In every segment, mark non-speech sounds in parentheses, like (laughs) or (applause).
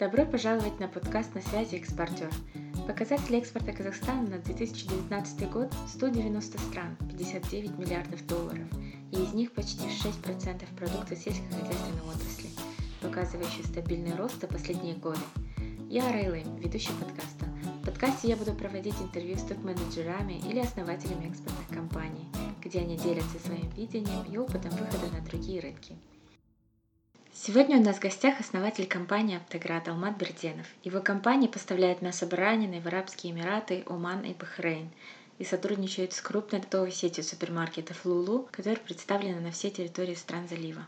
Добро пожаловать на подкаст «На связи экспортер». Показатели экспорта Казахстана на 2019 год – 190 стран, 59 миллиардов долларов, и из них почти 6% продукта сельскохозяйственной отрасли, показывающий стабильный рост за последние годы. Я Райлэм, ведущий подкаста. В подкасте я буду проводить интервью с топ-менеджерами или основателями экспортных компаний, где они делятся своим видением и опытом выхода на другие рынки. Сегодня у нас в гостях основатель компании «Аптоград» Алмат Берденов. Его компания поставляет мясо баранины в Арабские Эмираты, Оман и Бахрейн и сотрудничает с крупной сетью супермаркетов «Лулу», которая представлена на всей территории стран залива.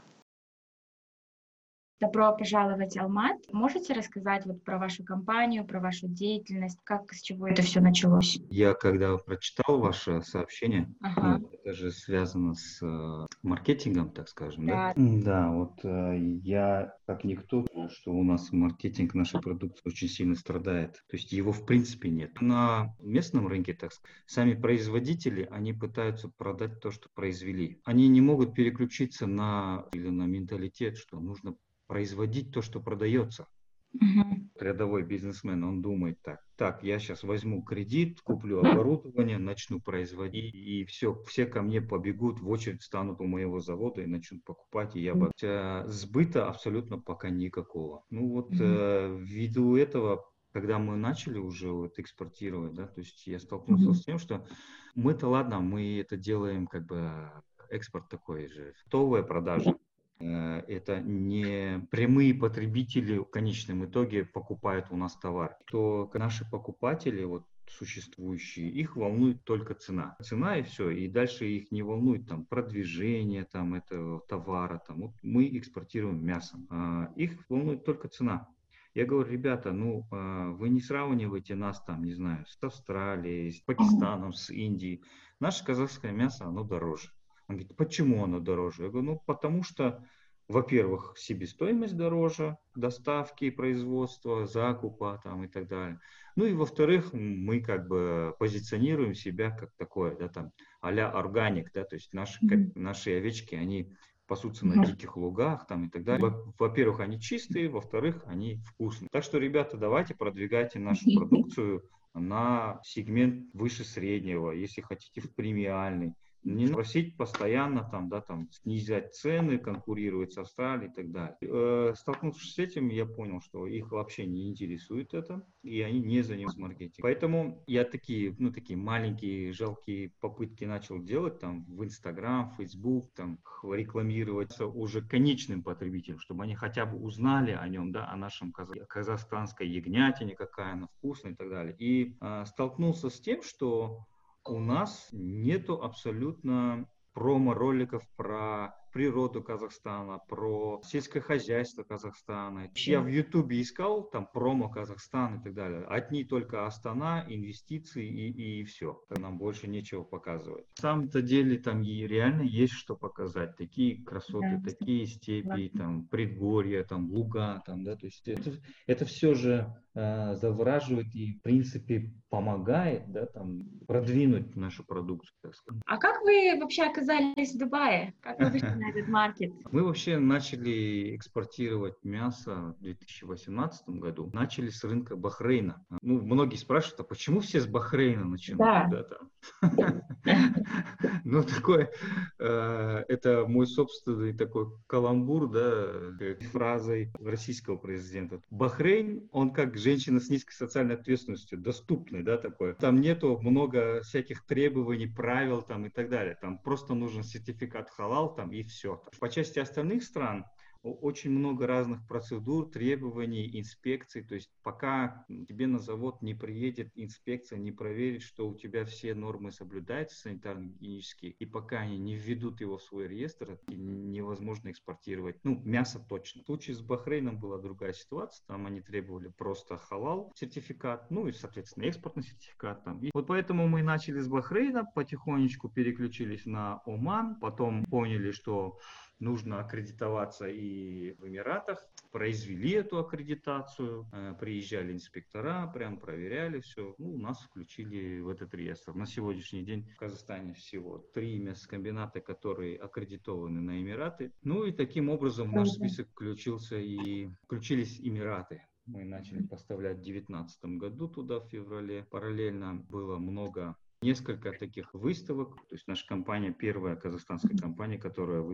Добро пожаловать, Алмат. Можете рассказать вот про вашу компанию, про вашу деятельность, как, с чего это все началось? Я когда прочитал ваше сообщение, ага. ну, это же связано с э, маркетингом, так скажем, да? Да, да вот э, я как никто, что у нас маркетинг нашей продукции очень сильно страдает. То есть его в принципе нет. На местном рынке, так сказать, сами производители, они пытаются продать то, что произвели. Они не могут переключиться на, или на менталитет, что нужно производить то, что продается. Угу. Рядовой бизнесмен, он думает так, так, я сейчас возьму кредит, куплю оборудование, начну производить, и все, все ко мне побегут, в очередь станут у моего завода и начнут покупать, и я бы... Сбыта абсолютно пока никакого. Ну вот э, ввиду этого когда мы начали уже вот экспортировать, да, то есть я столкнулся mm-hmm. с тем, что мы-то ладно, мы это делаем как бы экспорт такой же, готовая продажа, Э, это не прямые потребители в конечном итоге покупают у нас товар. То наши покупатели, вот существующие, их волнует только цена. Цена и все, и дальше их не волнует там продвижение там этого товара. Там. Вот мы экспортируем мясо, а их волнует только цена. Я говорю, ребята, ну а, вы не сравнивайте нас там, не знаю, с Австралией, с Пакистаном, с Индией. Наше казахское мясо, оно дороже. Он говорит, почему оно дороже? Я говорю, ну потому что, во-первых, себестоимость дороже, доставки, производства, закупа там и так далее. Ну и во-вторых, мы как бы позиционируем себя как такое, да, там, а-ля органик, да, то есть наши, как, наши овечки, они пасутся на диких лугах там и так далее. Во-первых, они чистые, во-вторых, они вкусные. Так что, ребята, давайте продвигайте нашу (laughs) продукцию на сегмент выше среднего, если хотите в премиальный. Не просить постоянно там, да, там, снизять цены, конкурировать с Австралией и так далее. Э, столкнувшись с этим, я понял, что их вообще не интересует это, и они не занимаются маркетингом. Поэтому я такие, ну, такие маленькие, жалкие попытки начал делать там в Инстаграм, Фейсбук, там, рекламировать уже конечным потребителям, чтобы они хотя бы узнали о нем, да, о нашем казахстанской ягнятине, какая она вкусная и так далее. И э, столкнулся с тем, что у нас нету абсолютно промо-роликов про природу Казахстана, про сельское хозяйство Казахстана. Я в Ютубе искал там промо Казахстан и так далее. Одни только Астана, инвестиции и, и все. Нам больше нечего показывать. На самом-то деле там и реально есть что показать. Такие красоты, да. такие степи, там предгорья, там луга, там, да, то есть это, это все же э, завораживает и в принципе помогает, да, там продвинуть нашу продукцию. Так сказать. А как вы вообще оказались в Дубае? Как вы (laughs) на этот маркет? Мы вообще начали экспортировать мясо в 2018 году. Начали с рынка Бахрейна. Ну, многие спрашивают, а почему все с Бахрейна начинают? Да. Да, ну, такой, э, это мой собственный такой каламбур, да, фразой российского президента. Бахрейн, он как женщина с низкой социальной ответственностью, доступный, да, такой. Там нету много всяких требований, правил там и так далее. Там просто нужен сертификат халал там и все. По части остальных стран очень много разных процедур, требований, инспекций. То есть пока тебе на завод не приедет инспекция, не проверит, что у тебя все нормы соблюдаются санитарно-гигиенические, и пока они не введут его в свой реестр, невозможно экспортировать. Ну, мясо точно. В случае с Бахрейном была другая ситуация. Там они требовали просто халал сертификат, ну и, соответственно, экспортный сертификат. Там. И вот поэтому мы начали с Бахрейна, потихонечку переключились на Оман, потом поняли, что нужно аккредитоваться и в Эмиратах. Произвели эту аккредитацию, э, приезжали инспектора, прям проверяли все. Ну, нас включили в этот реестр. На сегодняшний день в Казахстане всего три мясокомбината, которые аккредитованы на Эмираты. Ну и таким образом в наш список включился и включились Эмираты. Мы начали поставлять в 2019 году туда в феврале. Параллельно было много несколько таких выставок. То есть наша компания первая казахстанская компания, которая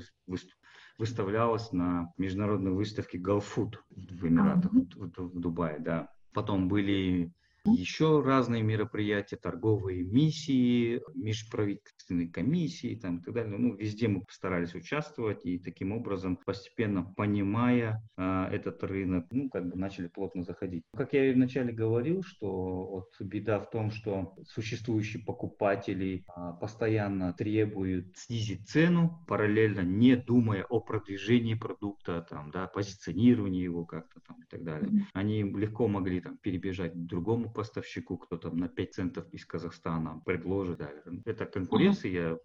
выставлялась на международной выставке Галфуд в Эмиратах, в, в Дубае, да. Потом были еще разные мероприятия, торговые миссии, межправительственные комиссии там, и так далее. Ну, везде мы постарались участвовать и таким образом, постепенно понимая а, этот рынок, ну, как бы начали плотно заходить. Как я и вначале говорил, что вот беда в том, что существующие покупатели а, постоянно требуют снизить цену, параллельно не думая о продвижении продукта, там, да, позиционировании его как-то там так далее. Они легко могли там перебежать к другому поставщику, кто там на 5 центов из Казахстана предложит. Да. Это конкуренция, я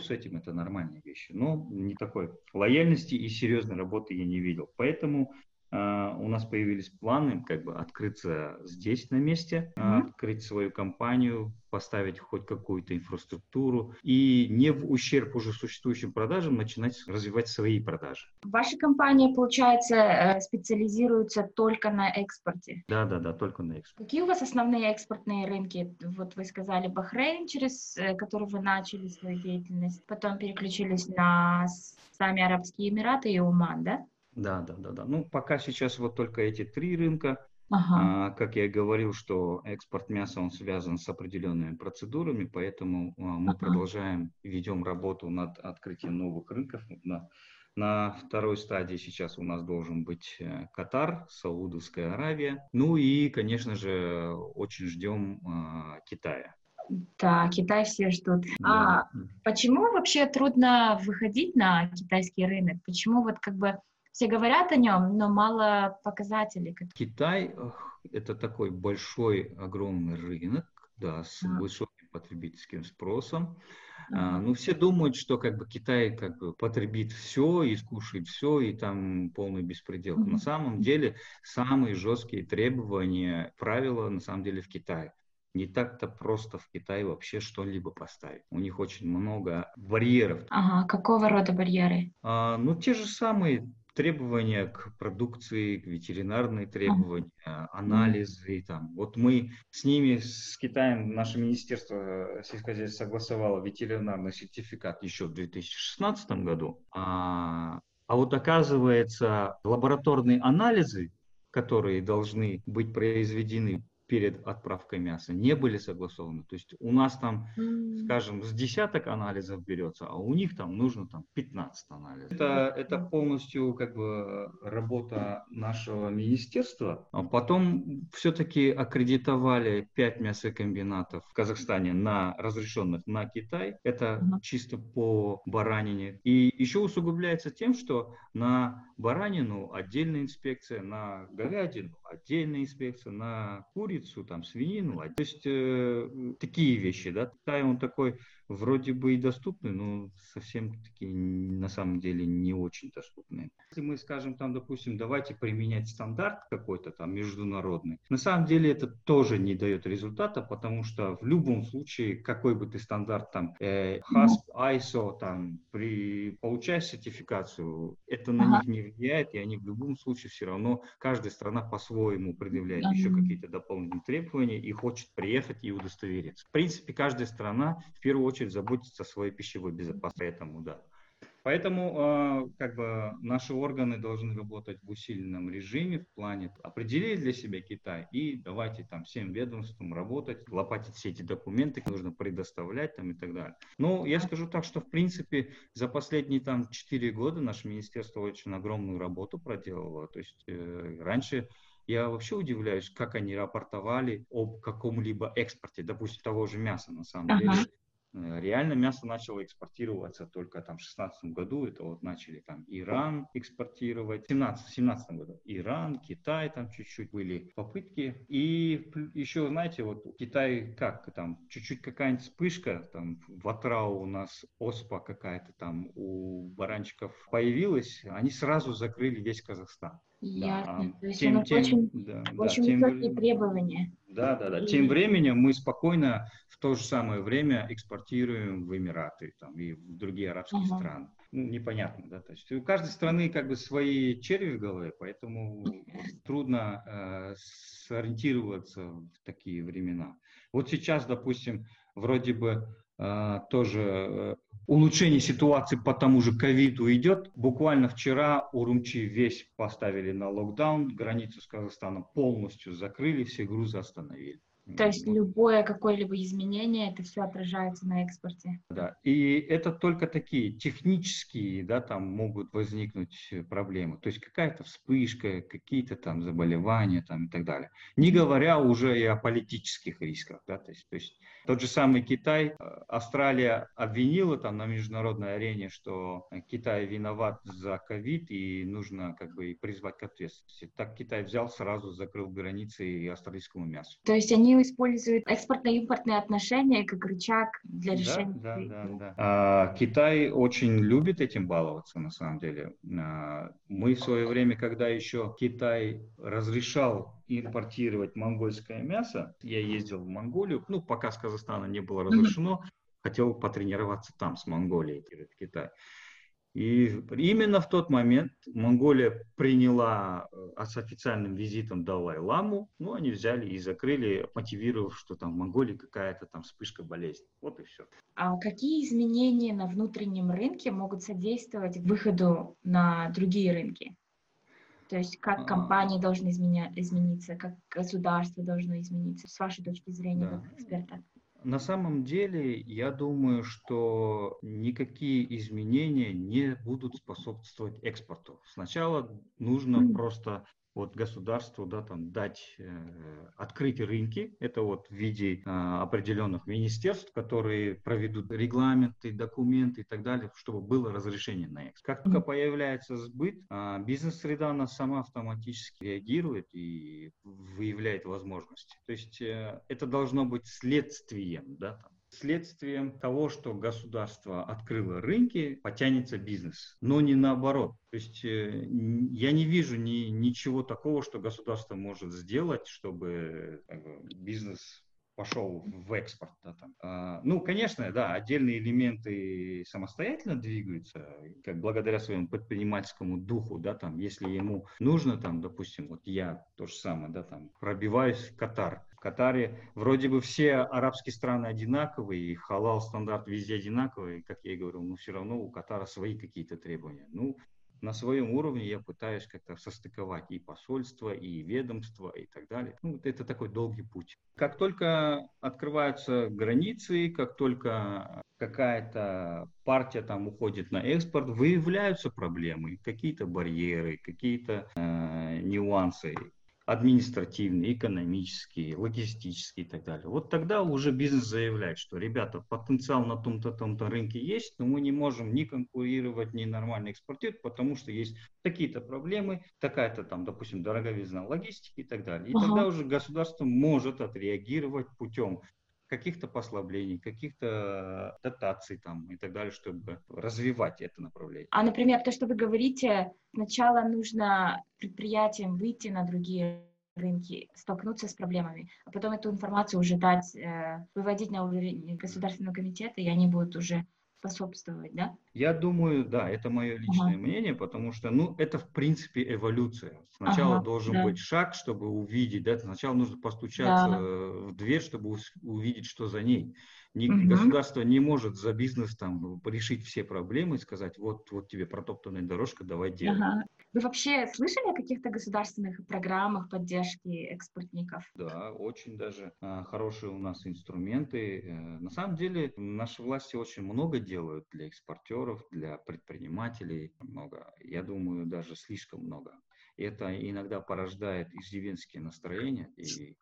с этим, это нормальные вещи. Но не такой лояльности и серьезной работы я не видел. Поэтому у нас появились планы как бы открыться здесь на месте, mm-hmm. открыть свою компанию, поставить хоть какую-то инфраструктуру и не в ущерб уже существующим продажам начинать развивать свои продажи. Ваша компания, получается, э, специализируется только на экспорте? Да, да, да, только на экспорте. Какие у вас основные экспортные рынки? Вот вы сказали Бахрейн, через э, который вы начали свою деятельность, потом переключились на сами Арабские Эмираты и Уман, да? Да, да, да, да. Ну, пока сейчас вот только эти три рынка. Ага. А, как я и говорил, что экспорт мяса, он связан с определенными процедурами, поэтому а, мы ага. продолжаем, ведем работу над открытием новых рынков. На, на второй стадии сейчас у нас должен быть э, Катар, Саудовская Аравия. Ну и, конечно же, очень ждем а, Китая. Да, Китай все ждут. Да. А почему вообще трудно выходить на китайский рынок? Почему вот как бы все говорят о нем, но мало показателей. Китай – это такой большой, огромный рынок, да, с а. высоким потребительским спросом. А, ну, все думают, что как бы Китай как бы потребит все и скушает все, и там полный беспредел. Mm-hmm. На самом деле самые жесткие требования, правила на самом деле в Китае. Не так-то просто в Китае вообще что-либо поставить. У них очень много барьеров. Ага, какого рода барьеры? А, ну, те же самые требования к продукции, к ветеринарные требования, анализы. Там. Вот мы с ними, с Китаем, наше министерство сельскохозяйства согласовало ветеринарный сертификат еще в 2016 году. А, а вот оказывается, лабораторные анализы, которые должны быть произведены перед отправкой мяса не были согласованы. То есть у нас там, mm. скажем, с десяток анализов берется, а у них там нужно там 15 анализов. Это, это полностью как бы работа нашего министерства. А потом все-таки аккредитовали 5 мясокомбинатов в Казахстане на разрешенных на Китай. Это mm. чисто по баранине. И еще усугубляется тем, что на баранину отдельная инспекция, на говядину отдельная инспекция, на курицу, там, свинину. То есть э, такие вещи, да. Китай, он такой вроде бы и доступны, но совсем такие на самом деле не очень доступные. Если мы скажем там, допустим, давайте применять стандарт какой-то там международный, на самом деле это тоже не дает результата, потому что в любом случае, какой бы ты стандарт там, э, HASP, ISO, там, при получая сертификацию, это на ага. них не влияет, и они в любом случае все равно, каждая страна по-своему предъявляет ага. еще какие-то дополнительные требования и хочет приехать и удостовериться. В принципе, каждая страна в первую очередь очередь заботиться о своей пищевой безопасности. Поэтому, да. Поэтому э, как бы наши органы должны работать в усиленном режиме в плане определили для себя Китай и давайте там всем ведомствам работать, лопатить все эти документы, нужно предоставлять там и так далее. Но я скажу так, что в принципе за последние там 4 года наше министерство очень огромную работу проделало. То есть э, раньше я вообще удивляюсь, как они рапортовали об каком-либо экспорте, допустим, того же мяса на самом ага. деле. Э, реально мясо начало экспортироваться только там в 16 году, это вот начали там Иран экспортировать, в 17, 17 году Иран, Китай там чуть-чуть были попытки. И еще, знаете, вот Китай как там, чуть-чуть какая-нибудь вспышка, там в Атрау у нас оспа какая-то там у баранчиков появилась, они сразу закрыли весь Казахстан. Ясно. Да. То есть тем, тем, очень, да, очень да, высокие тем, требования. Да, да, да. Тем временем мы спокойно в то же самое время экспортируем в Эмираты там, и в другие арабские uh-huh. страны. Ну, непонятно, да. То есть у каждой страны как бы свои черви в голове, поэтому (laughs) трудно э, сориентироваться в такие времена. Вот сейчас, допустим, вроде бы э, тоже э, улучшение ситуации по тому же ковиду идет. Буквально вчера Урумчи весь поставили на локдаун, границу с Казахстаном полностью закрыли, все грузы остановили. То есть любое какое-либо изменение, это все отражается на экспорте. Да, и это только такие технические, да, там могут возникнуть проблемы. То есть какая-то вспышка, какие-то там заболевания там и так далее. Не говоря уже и о политических рисках, да, то есть, то есть тот же самый Китай, э, Австралия обвинила там на международной арене, что Китай виноват за ковид и нужно как бы призвать к ответственности. Так Китай взял, сразу закрыл границы и австралийскому мясу. То есть они используют экспортно-импортные отношения как рычаг для решения. Да, да, да. да. А, Китай очень любит этим баловаться, на самом деле. А, мы в свое время, когда еще Китай разрешал импортировать монгольское мясо, я ездил в Монголию, ну, пока с Казахстана не было разрешено, хотел потренироваться там, с Монголией, в Китае. И именно в тот момент Монголия приняла э, с официальным визитом Далай-Ламу, ну, они взяли и закрыли, мотивировав, что там в Монголии какая-то там вспышка болезни. Вот и все. А какие изменения на внутреннем рынке могут содействовать выходу на другие рынки? То есть как а. компании должны изменя- измениться, как государство должно измениться, с вашей точки зрения, да. как эксперта? На самом деле, я думаю, что никакие изменения не будут способствовать экспорту. Сначала нужно просто вот государству да, там, дать, э, открыть рынки, это вот в виде э, определенных министерств, которые проведут регламенты, документы и так далее, чтобы было разрешение на экспорт. Как только появляется сбыт, э, бизнес-среда она сама автоматически реагирует и выявляет возможности. То есть э, это должно быть следствием да, там, Следствием того, что государство открыло рынки, потянется бизнес, но не наоборот. То есть э, я не вижу ни, ничего такого, что государство может сделать, чтобы бы, бизнес пошел в экспорт. Да, там. А, ну, конечно, да, отдельные элементы самостоятельно двигаются, как благодаря своему предпринимательскому духу, да, там, если ему нужно, там, допустим, вот я то же самое, да, там, пробиваюсь в Катар, Катаре вроде бы все арабские страны одинаковые, и халал стандарт везде одинаковый, как я и говорил, но все равно у Катара свои какие-то требования. Ну, на своем уровне я пытаюсь как-то состыковать и посольство, и ведомство, и так далее. Ну, это такой долгий путь. Как только открываются границы, как только какая-то партия там уходит на экспорт, выявляются проблемы, какие-то барьеры, какие-то э, нюансы административные, экономические, логистические и так далее. Вот тогда уже бизнес заявляет, что, ребята, потенциал на том-то, том-то рынке есть, но мы не можем ни конкурировать, ни нормально экспортировать, потому что есть такие-то проблемы, такая-то там, допустим, дороговизна логистики и так далее. И ага. тогда уже государство может отреагировать путем каких-то послаблений, каких-то дотаций там и так далее, чтобы развивать это направление. А, например, то, что вы говорите, сначала нужно предприятиям выйти на другие рынки, столкнуться с проблемами, а потом эту информацию уже дать, э, выводить на уровень Государственного комитета, и они будут уже способствовать, да? Я думаю, да, это мое личное ага. мнение, потому что, ну, это в принципе эволюция. Сначала ага, должен да. быть шаг, чтобы увидеть, да, сначала нужно постучаться да. в дверь, чтобы увидеть, что за ней. Не, угу. Государство не может за бизнес там решить все проблемы и сказать, вот, вот тебе протоптанная дорожка, давай делай. Ага. Вы вообще слышали о каких-то государственных программах поддержки экспортников? Да, очень даже а, хорошие у нас инструменты. Э, на самом деле наши власти очень много делают для экспортеров, для предпринимателей. Много. Я думаю, даже слишком много. Это иногда порождает иждивенские настроения, и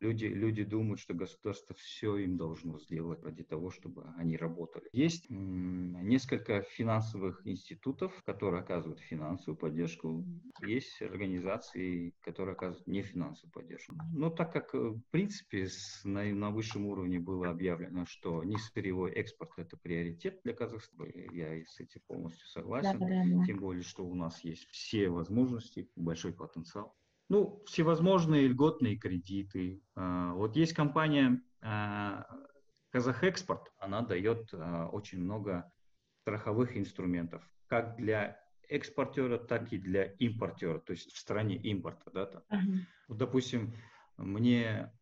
Люди, люди думают, что государство все им должно сделать ради того, чтобы они работали. Есть несколько финансовых институтов, которые оказывают финансовую поддержку. Есть организации, которые оказывают нефинансовую поддержку. Но так как, э, в принципе, с, на, на высшем уровне было объявлено, что несырьевой экспорт – это приоритет для Казахстана, я с этим полностью согласен. Да, да, да. Тем более, что у нас есть все возможности, большой потенциал. Ну, всевозможные льготные кредиты. А, вот есть компания а, Казахэкспорт, она дает очень много страховых инструментов, как для экспортера, так и для импортера, то есть в стране импорта. Да, там. Uh-huh. Допустим, мне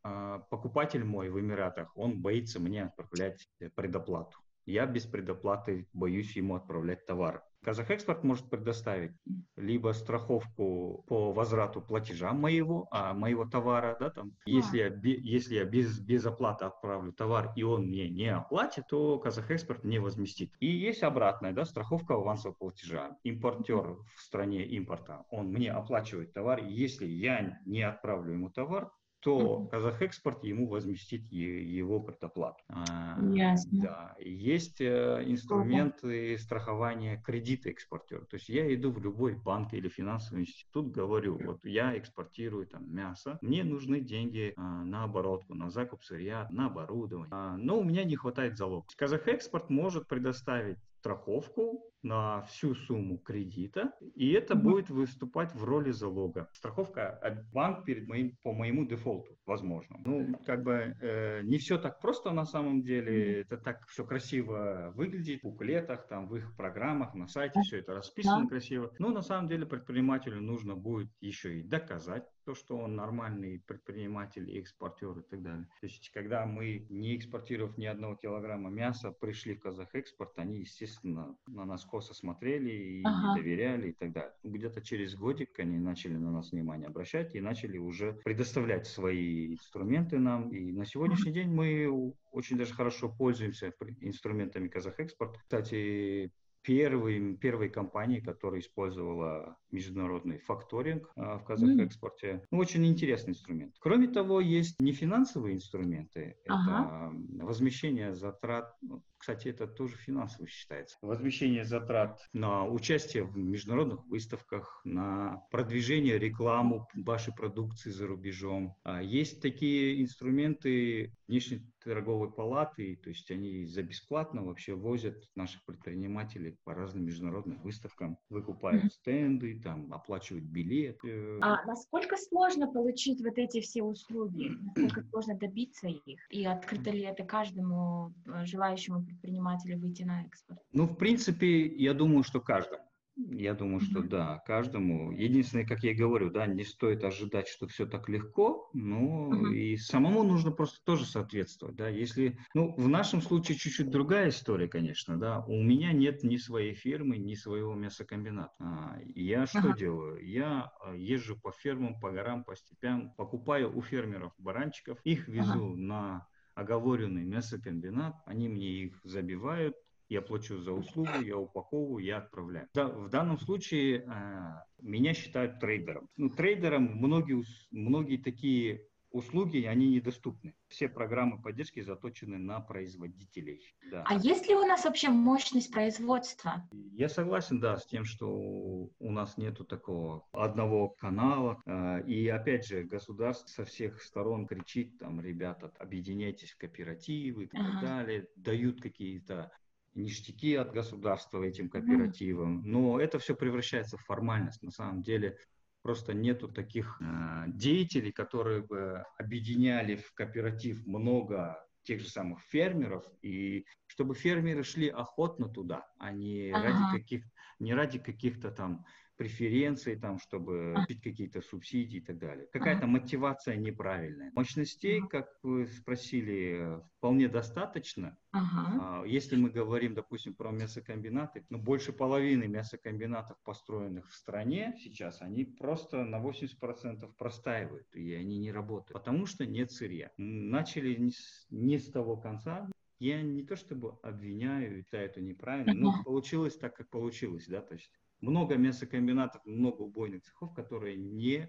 покупатель мой в Эмиратах, он боится мне отправлять предоплату. Я без предоплаты боюсь ему отправлять товар. Казахэкспорт может предоставить либо страховку по возврату платежа моего, а, моего товара, да, там, а. если я, если я без, без оплаты отправлю товар и он мне не оплатит, то Казахэкспорт не возместит. И есть обратная, да, страховка авансового платежа. Импортер в стране импорта, он мне оплачивает товар, если я не отправлю ему товар, то Казахэкспорт ему возместит его предоплату. А, Ясно. Да. Есть э, инструменты страхования кредита экспортера. То есть я иду в любой банк или финансовый институт, говорю, вот я экспортирую там мясо, мне нужны деньги а, на оборотку, на закуп сырья, на оборудование, а, но у меня не хватает залога. Казахэкспорт может предоставить страховку на всю сумму кредита, и это будет выступать в роли залога. Страховка от банк перед моим, по моему дефолту, возможно. Ну, как бы э, не все так просто на самом деле, это так все красиво выглядит в буклетах, там, в их программах, на сайте все это расписано mm-hmm. красиво. Но на самом деле предпринимателю нужно будет еще и доказать то, что он нормальный предприниматель экспортер и так далее. То есть, когда мы, не экспортировав ни одного килограмма мяса, пришли в Казахэкспорт, они, естественно, на нас косо смотрели и ага. не доверяли и так далее. Где-то через годик они начали на нас внимание обращать и начали уже предоставлять свои инструменты нам. И на сегодняшний день мы очень даже хорошо пользуемся инструментами Казахэкспорт. Кстати, первой, первой компанией, которая использовала международный факторинг а, в Казахэкспорте. Mm. Ну, очень интересный инструмент. Кроме того, есть нефинансовые инструменты. Ага. Это возмещение затрат. Ну, кстати, это тоже финансово считается. Возмещение затрат на участие в международных выставках, на продвижение, рекламу вашей продукции за рубежом. А, есть такие инструменты внешней торговой палаты, то есть они за бесплатно вообще возят наших предпринимателей по разным международным выставкам, выкупают стенды, там оплачивают билеты. А насколько сложно получить вот эти все услуги? Насколько сложно добиться их? И открыто ли это каждому э, желающему предпринимателю выйти на экспорт? Ну, в принципе, я думаю, что каждому. Я думаю, что да, каждому. Единственное, как я и говорю, да, не стоит ожидать, что все так легко, но uh-huh. и самому нужно просто тоже соответствовать, да. Если, ну, в нашем случае чуть-чуть другая история, конечно, да. У меня нет ни своей фирмы, ни своего мясокомбината. А, я что uh-huh. делаю? Я а, езжу по фермам, по горам, по степям, покупаю у фермеров баранчиков, их везу uh-huh. на оговоренный мясокомбинат, они мне их забивают, я плачу за услугу, я упаковываю, я отправляю. Да, в данном случае э, меня считают трейдером. Ну, трейдерам многие, многие такие услуги, они недоступны. Все программы поддержки заточены на производителей. Да. А есть ли у нас вообще мощность производства? Я согласен, да, с тем, что у нас нету такого одного канала. Э, и опять же, государство со всех сторон кричит, там, ребята, объединяйтесь в кооперативы и так ага. далее, дают какие-то ништяки от государства этим кооперативам, но это все превращается в формальность. На самом деле просто нету таких э, деятелей, которые бы объединяли в кооператив много тех же самых фермеров, и чтобы фермеры шли охотно туда, а не ага. ради каких не ради каких-то там преференций, там, чтобы купить какие-то субсидии и так далее. Какая-то мотивация неправильная. Мощностей, как вы спросили, вполне достаточно. Ага. А, если мы говорим, допустим, про мясокомбинаты, ну, больше половины мясокомбинатов, построенных в стране сейчас, они просто на 80% простаивают, и они не работают, потому что нет сырья. Начали не с, не с того конца, я не то чтобы обвиняю, это неправильно, но получилось так, как получилось, да, то есть много мясокомбинатов, много убойных цехов, которые не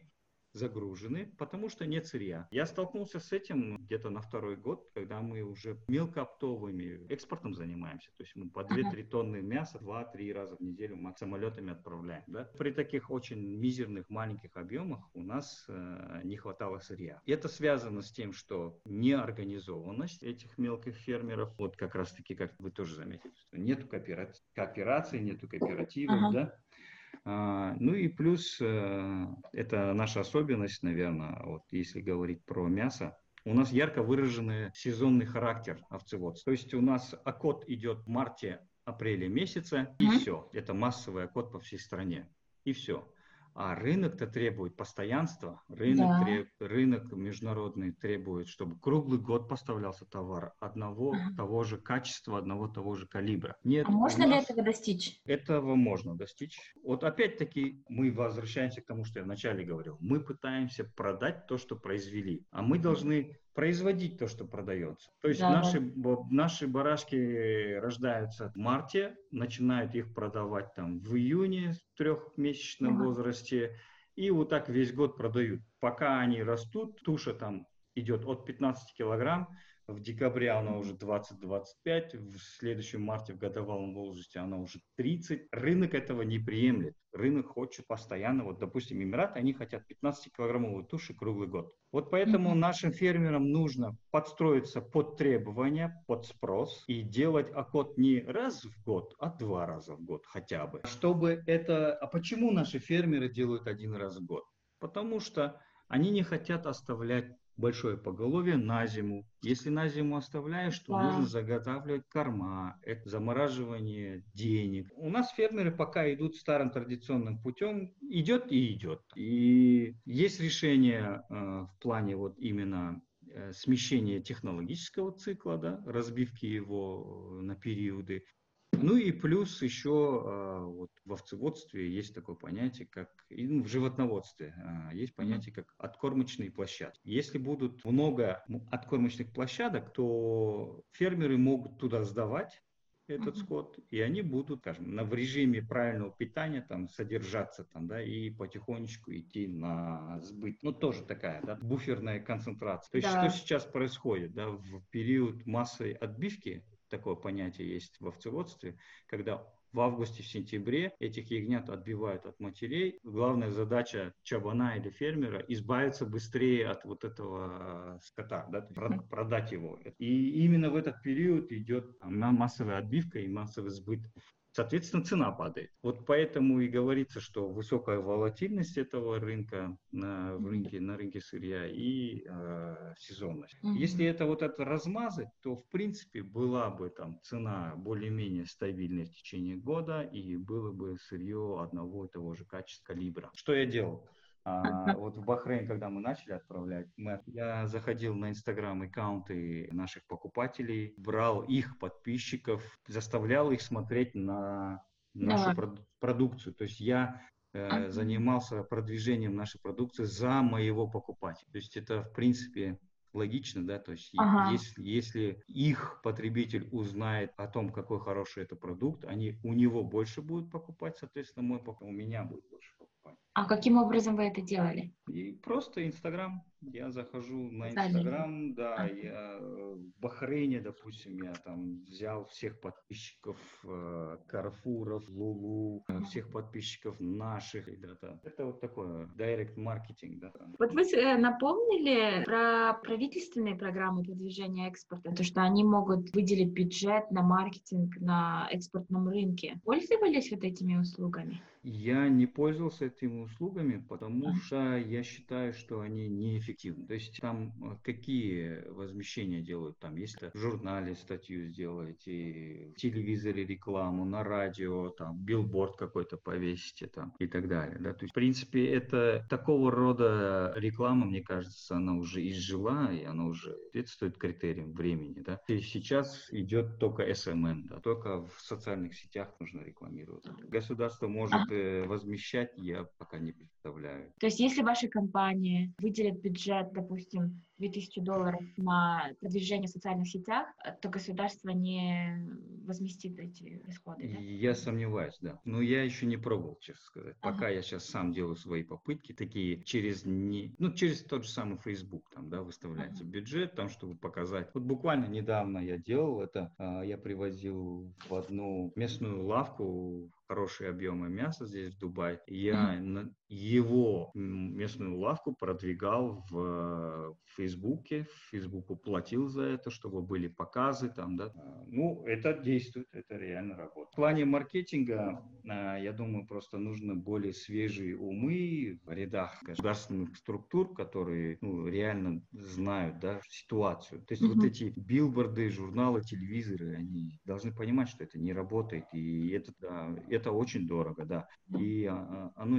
загружены, потому что нет сырья. Я столкнулся с этим где-то на второй год, когда мы уже мелкооптовыми экспортом занимаемся. То есть мы по 2-3 тонны мяса 2-3 раза в неделю мы самолетами отправляем. Да? При таких очень мизерных маленьких объемах у нас э, не хватало сырья. И это связано с тем, что неорганизованность этих мелких фермеров, вот как раз таки, как вы тоже заметили, что нету кооперации, кооперации нету кооперативов, ага. да, ну и плюс, э, это наша особенность, наверное, вот если говорить про мясо, у нас ярко выраженный сезонный характер овцеводства. То есть у нас окот идет в марте-апреле месяце, и mm-hmm. все. Это массовый окот по всей стране. И все. А рынок-то требует постоянства, рынок, да. треб, рынок международный требует, чтобы круглый год поставлялся товар одного uh того же качества, одного того же калибра. Нет, а можно ли этого достичь? Этого можно достичь. Вот опять-таки мы возвращаемся к тому, что я вначале говорил. Мы пытаемся продать то, что произвели, а мы должны производить то, что продается. То есть да. наши, наши барашки рождаются в марте, начинают их продавать там в июне в трехмесячном ага. возрасте, и вот так весь год продают. Пока они растут, туша там идет от 15 килограмм, в декабре она уже 20-25, в следующем марте в годовалом возрасте она уже 30. Рынок этого не приемлет. Рынок хочет постоянно, вот, допустим, Эмираты, они хотят 15-килограммовую туши круглый год. Вот поэтому mm-hmm. нашим фермерам нужно подстроиться под требования, под спрос и делать окот не раз в год, а два раза в год хотя бы. Чтобы это... А почему наши фермеры делают один раз в год? Потому что они не хотят оставлять большое поголовье на зиму. Если на зиму оставляешь, то да. нужно заготавливать корма, это замораживание денег. У нас фермеры пока идут старым традиционным путем, идет и идет. И есть решение э, в плане вот именно э, смещения технологического цикла, да, разбивки его на периоды. Ну и плюс еще а, вот в овцеводстве есть такое понятие, как и ну, в животноводстве а, есть понятие, как откормочные площадки. Если будут много откормочных площадок, то фермеры могут туда сдавать этот скот, и они будут, скажем, на, в режиме правильного питания там содержаться там, да, и потихонечку идти на сбыт. Ну, тоже такая, да, буферная концентрация. То есть, да. что сейчас происходит, да, в период массовой отбивки такое понятие есть в овцеводстве, когда в августе, в сентябре этих ягнят отбивают от матерей. Главная задача чабана или фермера избавиться быстрее от вот этого скота, да, продать его. И именно в этот период идет массовая отбивка и массовый сбыт соответственно, цена падает. Вот поэтому и говорится, что высокая волатильность этого рынка на, в рынке, на рынке сырья и э, сезонность. Mm-hmm. Если это вот это размазать, то, в принципе, была бы там цена более-менее стабильная в течение года и было бы сырье одного и того же качества, калибра. Что я делал? А, вот в Бахрейн, когда мы начали отправлять, мы, я заходил на инстаграм аккаунты наших покупателей, брал их подписчиков, заставлял их смотреть на нашу да. продукцию. То есть я э, занимался продвижением нашей продукции за моего покупателя. То есть это, в принципе, логично, да, то есть ага. если, если их потребитель узнает о том, какой хороший это продукт, они у него больше будут покупать, соответственно, мой у меня будет больше покупать. А каким образом вы это делали? И просто Инстаграм. Я захожу на Инстаграм, да, а. я в Бахрейне, допустим, я там взял всех подписчиков э, Карфуров, Лулу, э, всех подписчиков наших ребята. Это вот такое директ маркетинг, да. Вот вы э, напомнили про правительственные программы продвижения экспорта, то, что они могут выделить бюджет на маркетинг на экспортном рынке. Пользовались вот этими услугами? Я не пользовался этими услугами, потому что я считаю, что они неэффективны. То есть там э, какие возмещения делают? Там, если в журнале статью сделаете, в телевизоре рекламу, на радио, там, билборд какой-то повесите там и так далее. Да? То есть, в принципе, это такого рода реклама, мне кажется, она уже изжила, и она уже соответствует критериям времени. Да? И сейчас идет только SMM, да? только в социальных сетях нужно рекламировать. Государство может э, возмещать, я пока не представляю. То есть если ваша компания выделит бюджет, допустим, 2000 долларов на продвижение в социальных сетях, то государство не возместит эти расходы, да? Я сомневаюсь, да. Но я еще не пробовал, честно сказать. Ага. Пока я сейчас сам делаю свои попытки, такие через не, ну, через тот же самый Facebook, там, да, выставляется ага. бюджет, там, чтобы показать. Вот буквально недавно я делал это, а, я привозил в одну местную лавку хорошие объемы мяса здесь в Дубае. Я mm-hmm. Его местную лавку продвигал в Фейсбуке, Фейсбуку платил за это, чтобы были показы там, да. Ну, это действует, это реально работает. В плане маркетинга, а, я думаю, просто нужно более свежие умы в рядах государственных структур, которые ну, реально знают да, ситуацию. То есть mm-hmm. вот эти билборды, журналы, телевизоры, они должны понимать, что это не работает, и это, да, это очень дорого, да, и а, а, оно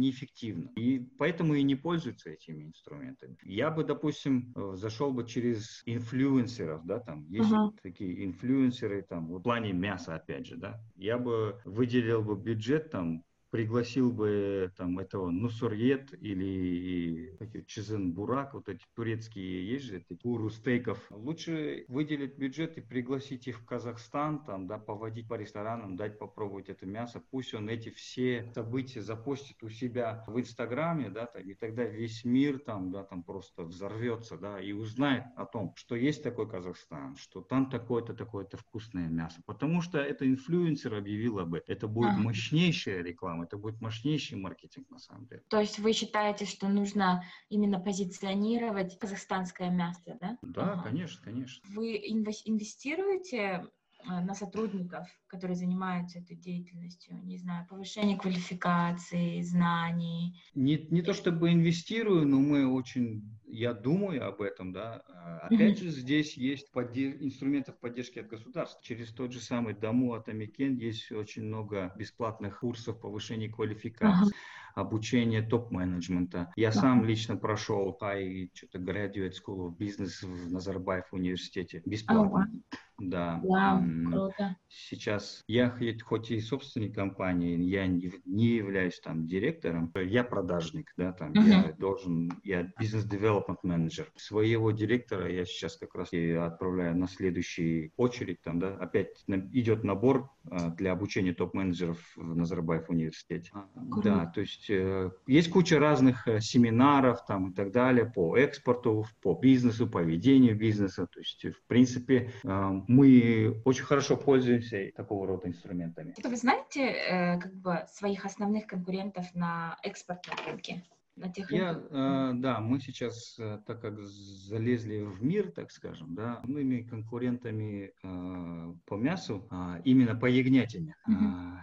неэффективно. И поэтому и не пользуются этими инструментами. Я бы, допустим, э, зашел бы через инфлюенсеров, да, там есть uh-huh. такие инфлюенсеры, там, в плане мяса, опять же, да, я бы выделил бы бюджет там пригласил бы там этого Нусурьет или Чизен Бурак, вот эти турецкие есть же, эти гуру стейков. Лучше выделить бюджет и пригласить их в Казахстан, там, да, поводить по ресторанам, дать попробовать это мясо. Пусть он эти все события запостит у себя в Инстаграме, да, там, и тогда весь мир там, да, там просто взорвется, да, и узнает о том, что есть такой Казахстан, что там такое-то, такое-то вкусное мясо. Потому что это инфлюенсер объявил об этом. Это будет мощнейшая реклама это будет мощнейший маркетинг на самом деле. То есть вы считаете, что нужно именно позиционировать казахстанское мясо, да? Да, ага. конечно, конечно. Вы инвестируете Э, на сотрудников, которые занимаются этой деятельностью, не знаю, повышение квалификации, знаний? Не, не то чтобы инвестирую, но мы очень, я думаю об этом, да. А, опять же, здесь есть подде- инструментов поддержки от государства. Через тот же самый Дому от Амикен есть очень много бесплатных курсов повышения квалификации. Ага. обучения топ-менеджмента. Я ага. сам лично прошел High что-то Graduate School of Business в Назарбаев университете бесплатно. Ага. Да. Вау, круто. Сейчас я хоть и собственник компании, я не, не являюсь там директором, я продажник, да, там uh-huh. я должен, я бизнес-девелопмент менеджер. Своего директора я сейчас как раз и отправляю на следующий очередь, там, да, опять идет набор для обучения топ-менеджеров в Назарбаев университете. Круто. Да, то есть э, есть куча разных э, семинаров там и так далее по экспорту, по бизнесу, по ведению бизнеса, то есть в принципе э, мы очень хорошо пользуемся такого рода инструментами. Вы знаете как бы своих основных конкурентов на экспортном рынке? На тех Я, э, да, мы сейчас, э, так как залезли в мир, так скажем, да, основными конкурентами э, по мясу, э, именно по ягнятине, э,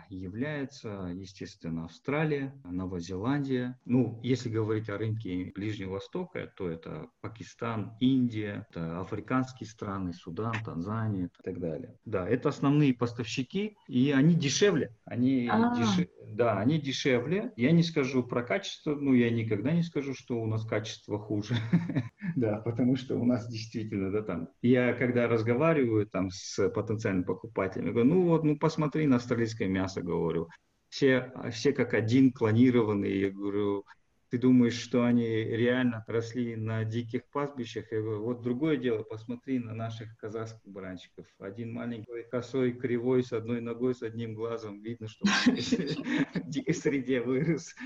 является, естественно, Австралия, Новая Зеландия. Ну, если говорить о рынке Ближнего Востока, то это Пакистан, Индия, это африканские страны, Судан, Танзания и так далее. Да, это основные поставщики, и они дешевле. Они, а. дешев... да, они дешевле. Я не скажу про качество, ну, я не никогда не скажу, что у нас качество хуже. (laughs) да, потому что у нас действительно, да, там. Я когда разговариваю там с потенциальным покупателем, говорю, ну вот, ну посмотри на австралийское мясо, говорю. Все, все как один клонированные. Я говорю, ты думаешь, что они реально росли на диких пастбищах. Говорю, вот другое дело, посмотри на наших казахских баранчиков. Один маленький, косой, кривой, с одной ногой, с одним глазом. Видно, что в (laughs) дикой среде вырос. (laughs)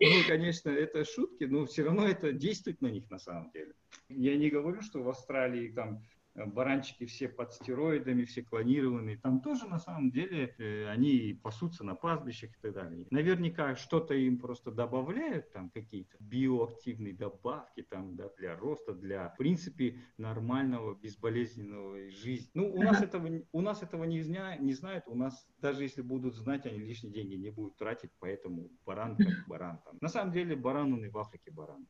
Ну, конечно, это шутки, но все равно это действует на них на самом деле. Я не говорю, что в Австралии там баранчики все под стероидами, все клонированные. Там тоже на самом деле э, они пасутся на пастбищах и так далее. Наверняка что-то им просто добавляют, там какие-то биоактивные добавки там, да, для роста, для, в принципе, нормального, безболезненного жизни. Ну, у нас этого, у нас этого не, зня, не знают, у нас даже если будут знать, они лишние деньги не будут тратить, поэтому баран как баран. Там. На самом деле баран он и в Африке баран.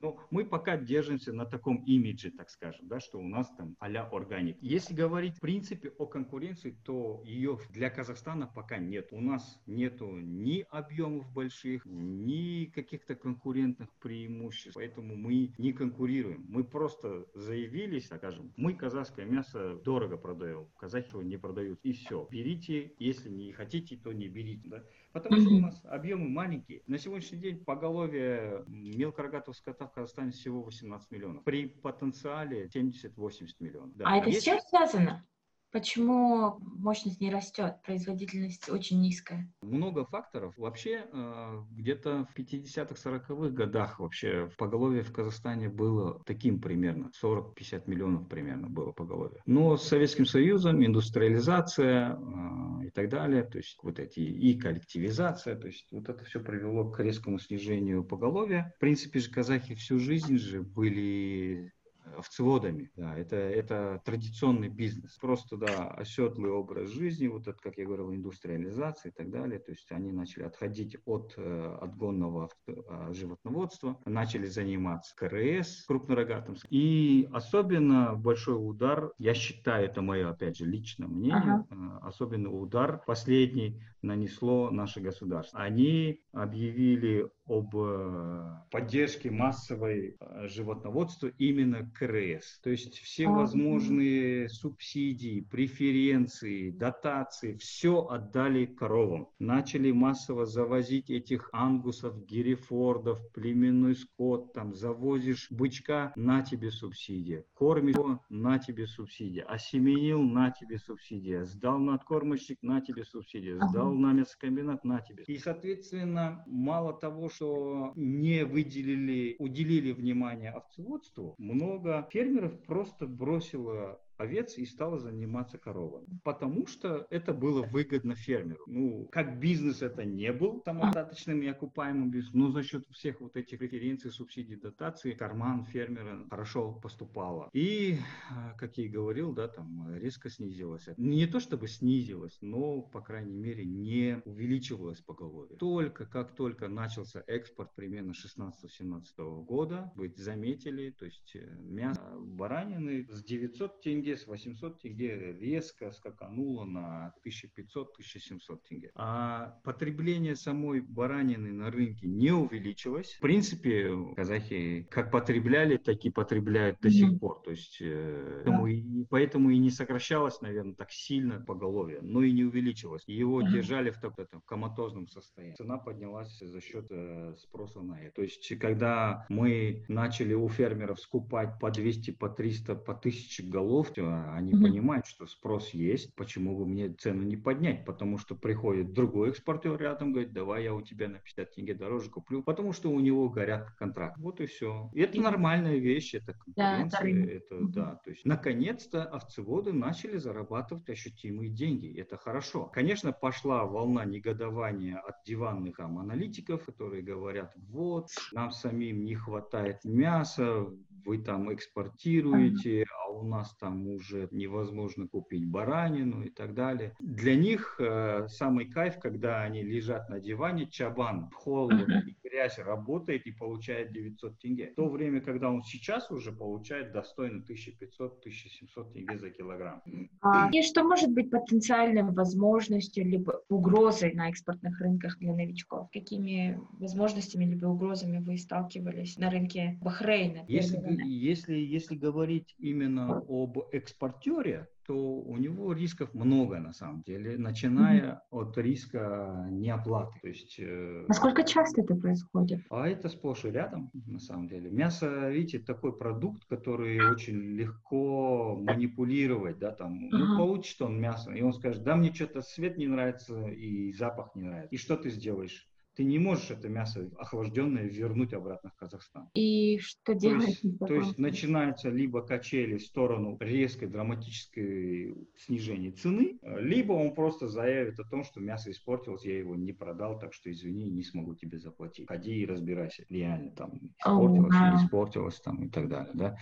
Ну, мы пока держимся на таком имидже, так скажем, да, что у нас там а-ля органик. Если говорить в принципе о конкуренции, то ее для Казахстана пока нет. У нас нету ни объемов больших, ни каких-то конкурентных преимуществ. Поэтому мы не конкурируем. Мы просто заявились, скажем, мы казахское мясо дорого продаем, казахи его не продают. И все. Берите, если не хотите, то не берите. Да? Потому что у нас объемы маленькие. На сегодняшний день поголовье мелкорогатого скота в Казахстане всего 18 миллионов. При потенциале 70-80 миллионов. Да. А это Если... с чем связано? Почему мощность не растет, производительность очень низкая? Много факторов. Вообще, э, где-то в 50-х, 40-х годах вообще в поголовье в Казахстане было таким примерно. 40-50 миллионов примерно было поголовье. Но с Советским Союзом индустриализация э, и так далее, то есть вот эти и коллективизация, то есть вот это все привело к резкому снижению поголовья. В принципе же казахи всю жизнь же были овцеводами. Да, это, это традиционный бизнес. Просто, да, оседлый образ жизни, вот это, как я говорил, индустриализация и так далее. То есть они начали отходить от э, отгонного а, животноводства, начали заниматься КРС, крупнорогатым. И особенно большой удар, я считаю, это мое, опять же, личное мнение, ага. Э, особенно удар последний нанесло наше государство. Они объявили об э, поддержке массовой э, животноводства именно КРС. То есть все возможные субсидии, преференции, дотации, все отдали коровам. Начали массово завозить этих ангусов, герефордов, племенной скот, там завозишь бычка, на тебе субсидия. Кормишь его, на тебе субсидия. Осеменил, на тебе субсидия. Сдал надкормочник, на тебе субсидия. Сдал на мясокомбинат, на тебе. И, соответственно, мало того, что не выделили, уделили внимание овцеводству, много фермеров просто бросило овец и стала заниматься коровами. Потому что это было выгодно фермеру. Ну, как бизнес это не был самодостаточным и окупаемым бизнесом, но за счет всех вот этих преференций, субсидий, дотаций, карман фермера хорошо поступало. И, а, как я и говорил, да, там резко снизилось. Не то чтобы снизилось, но, по крайней мере, не увеличивалось поголовье. Только, как только начался экспорт примерно 16-17 года, вы заметили, то есть э, мясо баранины с 900 тенге тенге, с 800 тенге резко скакануло на 1500-1700 тенге. А потребление самой баранины на рынке не увеличилось. В принципе, казахи как потребляли, так и потребляют до сих пор. То есть, э, поэтому, и, поэтому и не сокращалось, наверное, так сильно поголовье, но и не увеличилось. Его держали в таком коматозном состоянии. Цена поднялась за счет э, спроса на это. То есть, когда мы начали у фермеров скупать по 200, по 300, по 1000 голов, они mm-hmm. понимают, что спрос есть, почему бы мне цену не поднять, потому что приходит другой экспортер рядом, говорит, давай я у тебя на 50 тенге дороже куплю, потому что у него горят контракт. Вот и все. И это mm-hmm. нормальная вещь, это конкуренция, да, это, mm-hmm. да, то есть наконец-то овцеводы начали зарабатывать ощутимые деньги, это хорошо. Конечно, пошла волна негодования от диванных там, аналитиков, которые говорят, вот, нам самим не хватает мяса, вы там экспортируете, а у нас там уже невозможно купить баранину и так далее. Для них э, самый кайф, когда они лежат на диване, чабан, холод и грязь работает и получает 900 тенге. В то время, когда он сейчас уже получает достойно 1500-1700 тенге за килограмм. А, и что может быть потенциальной возможностью либо угрозой на экспортных рынках для новичков? Какими возможностями либо угрозами вы сталкивались на рынке Бахрейна? Если, если, если говорить именно об экспортере, то у него рисков много на самом деле, начиная mm-hmm. от риска неоплаты. То есть, э, Насколько часто это происходит? А это сплошь и рядом, на самом деле. Мясо, видите, такой продукт, который очень легко манипулировать, да, там, uh-huh. ну, получит он мясо, и он скажет, да, мне что-то цвет не нравится и запах не нравится. И что ты сделаешь? Ты не можешь это мясо охлажденное вернуть обратно в Казахстан. И что делать? То есть, то есть начинаются либо качели в сторону резкой драматической снижения цены, либо он просто заявит о том, что мясо испортилось, я его не продал, так что извини, не смогу тебе заплатить. Ходи и разбирайся, реально там испортилось, oh, wow. не испортилось там и так далее, да.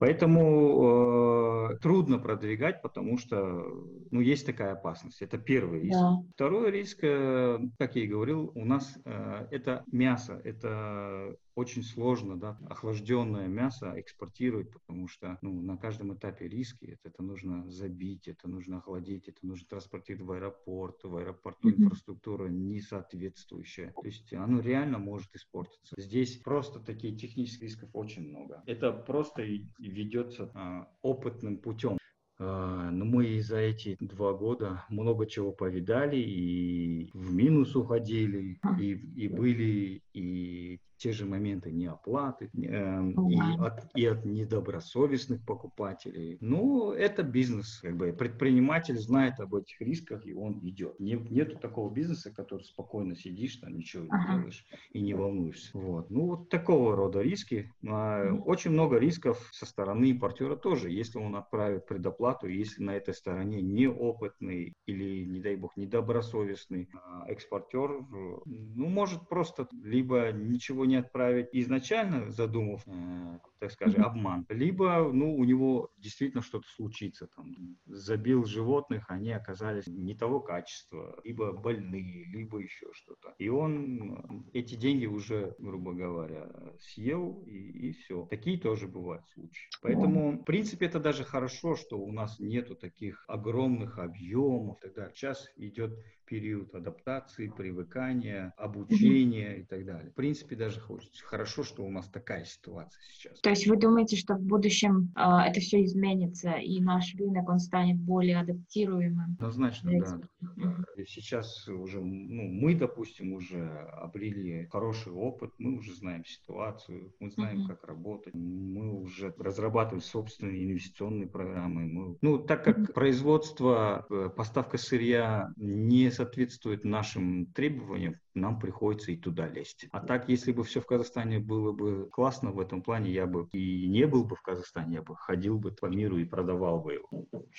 Поэтому э, трудно продвигать, потому что ну, есть такая опасность. Это первый риск. Да. Второй риск, э, как я и говорил, у нас э, это мясо, это очень сложно, да, охлажденное мясо экспортировать, потому что ну, на каждом этапе риски. Это, это нужно забить, это нужно охладить, это нужно транспортировать в аэропорт. В аэропорту mm-hmm. инфраструктура не соответствующая. То есть оно реально может испортиться. Здесь просто такие технических рисков очень много. Это просто ведется а, опытным путем. А, но мы за эти два года много чего повидали, и в минус уходили, и, и были, и те же моменты неоплаты э, и, от, и от недобросовестных покупателей. Ну, это бизнес. Как бы предприниматель знает об этих рисках, и он идет. Не, нету такого бизнеса, который спокойно сидишь, там ничего не ага. делаешь и не волнуешься. Вот. Ну, вот такого рода риски. А, очень много рисков со стороны импортера тоже. Если он отправит предоплату, если на этой стороне неопытный или, не дай бог, недобросовестный а, экспортер, ну, может просто либо ничего не отправить. Изначально, задумав, э, так скажем, обман, либо, ну, у него действительно что-то случится, там, забил животных, они оказались не того качества, либо больные, либо еще что-то. И он эти деньги уже, грубо говоря, съел, и, и все. Такие тоже бывают случаи. Поэтому, в принципе, это даже хорошо, что у нас нету таких огромных объемов и так далее. Сейчас идет период адаптации, привыкания, обучения и так далее. В принципе, даже хочется. Хорошо, что у нас такая ситуация сейчас. То есть вы думаете, что в будущем э, это все изменится, и наш рынок, он станет более адаптируемым? Однозначно, да. да. Сейчас уже, ну, мы, допустим, уже обрели хороший опыт, мы уже знаем ситуацию, мы знаем, uh-huh. как работать, мы уже разрабатываем собственные инвестиционные программы. Мы, ну, так как uh-huh. производство, э, поставка сырья не соответствует нашим требованиям, нам приходится и туда лезть. А так, если бы все в Казахстане было бы классно в этом плане, я бы и не был бы в Казахстане, я бы ходил бы по миру и продавал бы его.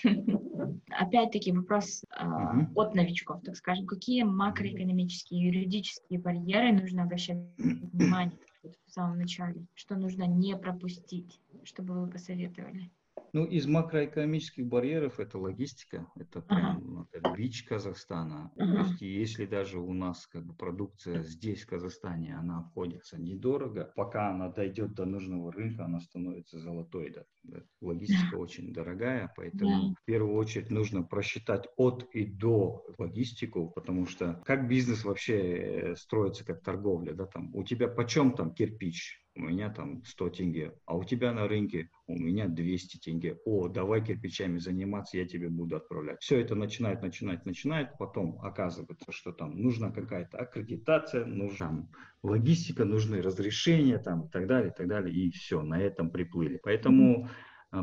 (laughs) Опять-таки вопрос э, от новичков, так скажем. Какие макроэкономические, юридические барьеры нужно обращать (clears throat) внимание в самом начале? Что нужно не пропустить? Что бы вы посоветовали? Ну, из макроэкономических барьеров это логистика, это прям ага. это бич Казахстана. Ага. То есть, если даже у нас как бы продукция здесь, в Казахстане, она обходится недорого, пока она дойдет до нужного рынка, она становится золотой. Да. Логистика очень дорогая, поэтому в первую очередь нужно просчитать от и до логистику, потому что как бизнес вообще э, строится, как торговля, да, там, у тебя почем там кирпич? У меня там 100 тенге, а у тебя на рынке у меня 200 тенге. О, давай кирпичами заниматься, я тебе буду отправлять. Все это начинает, начинает, начинает, потом оказывается, что там нужна какая-то аккредитация, нужна логистика, нужны разрешения там и так далее, и так далее, и все, на этом приплыли. Поэтому а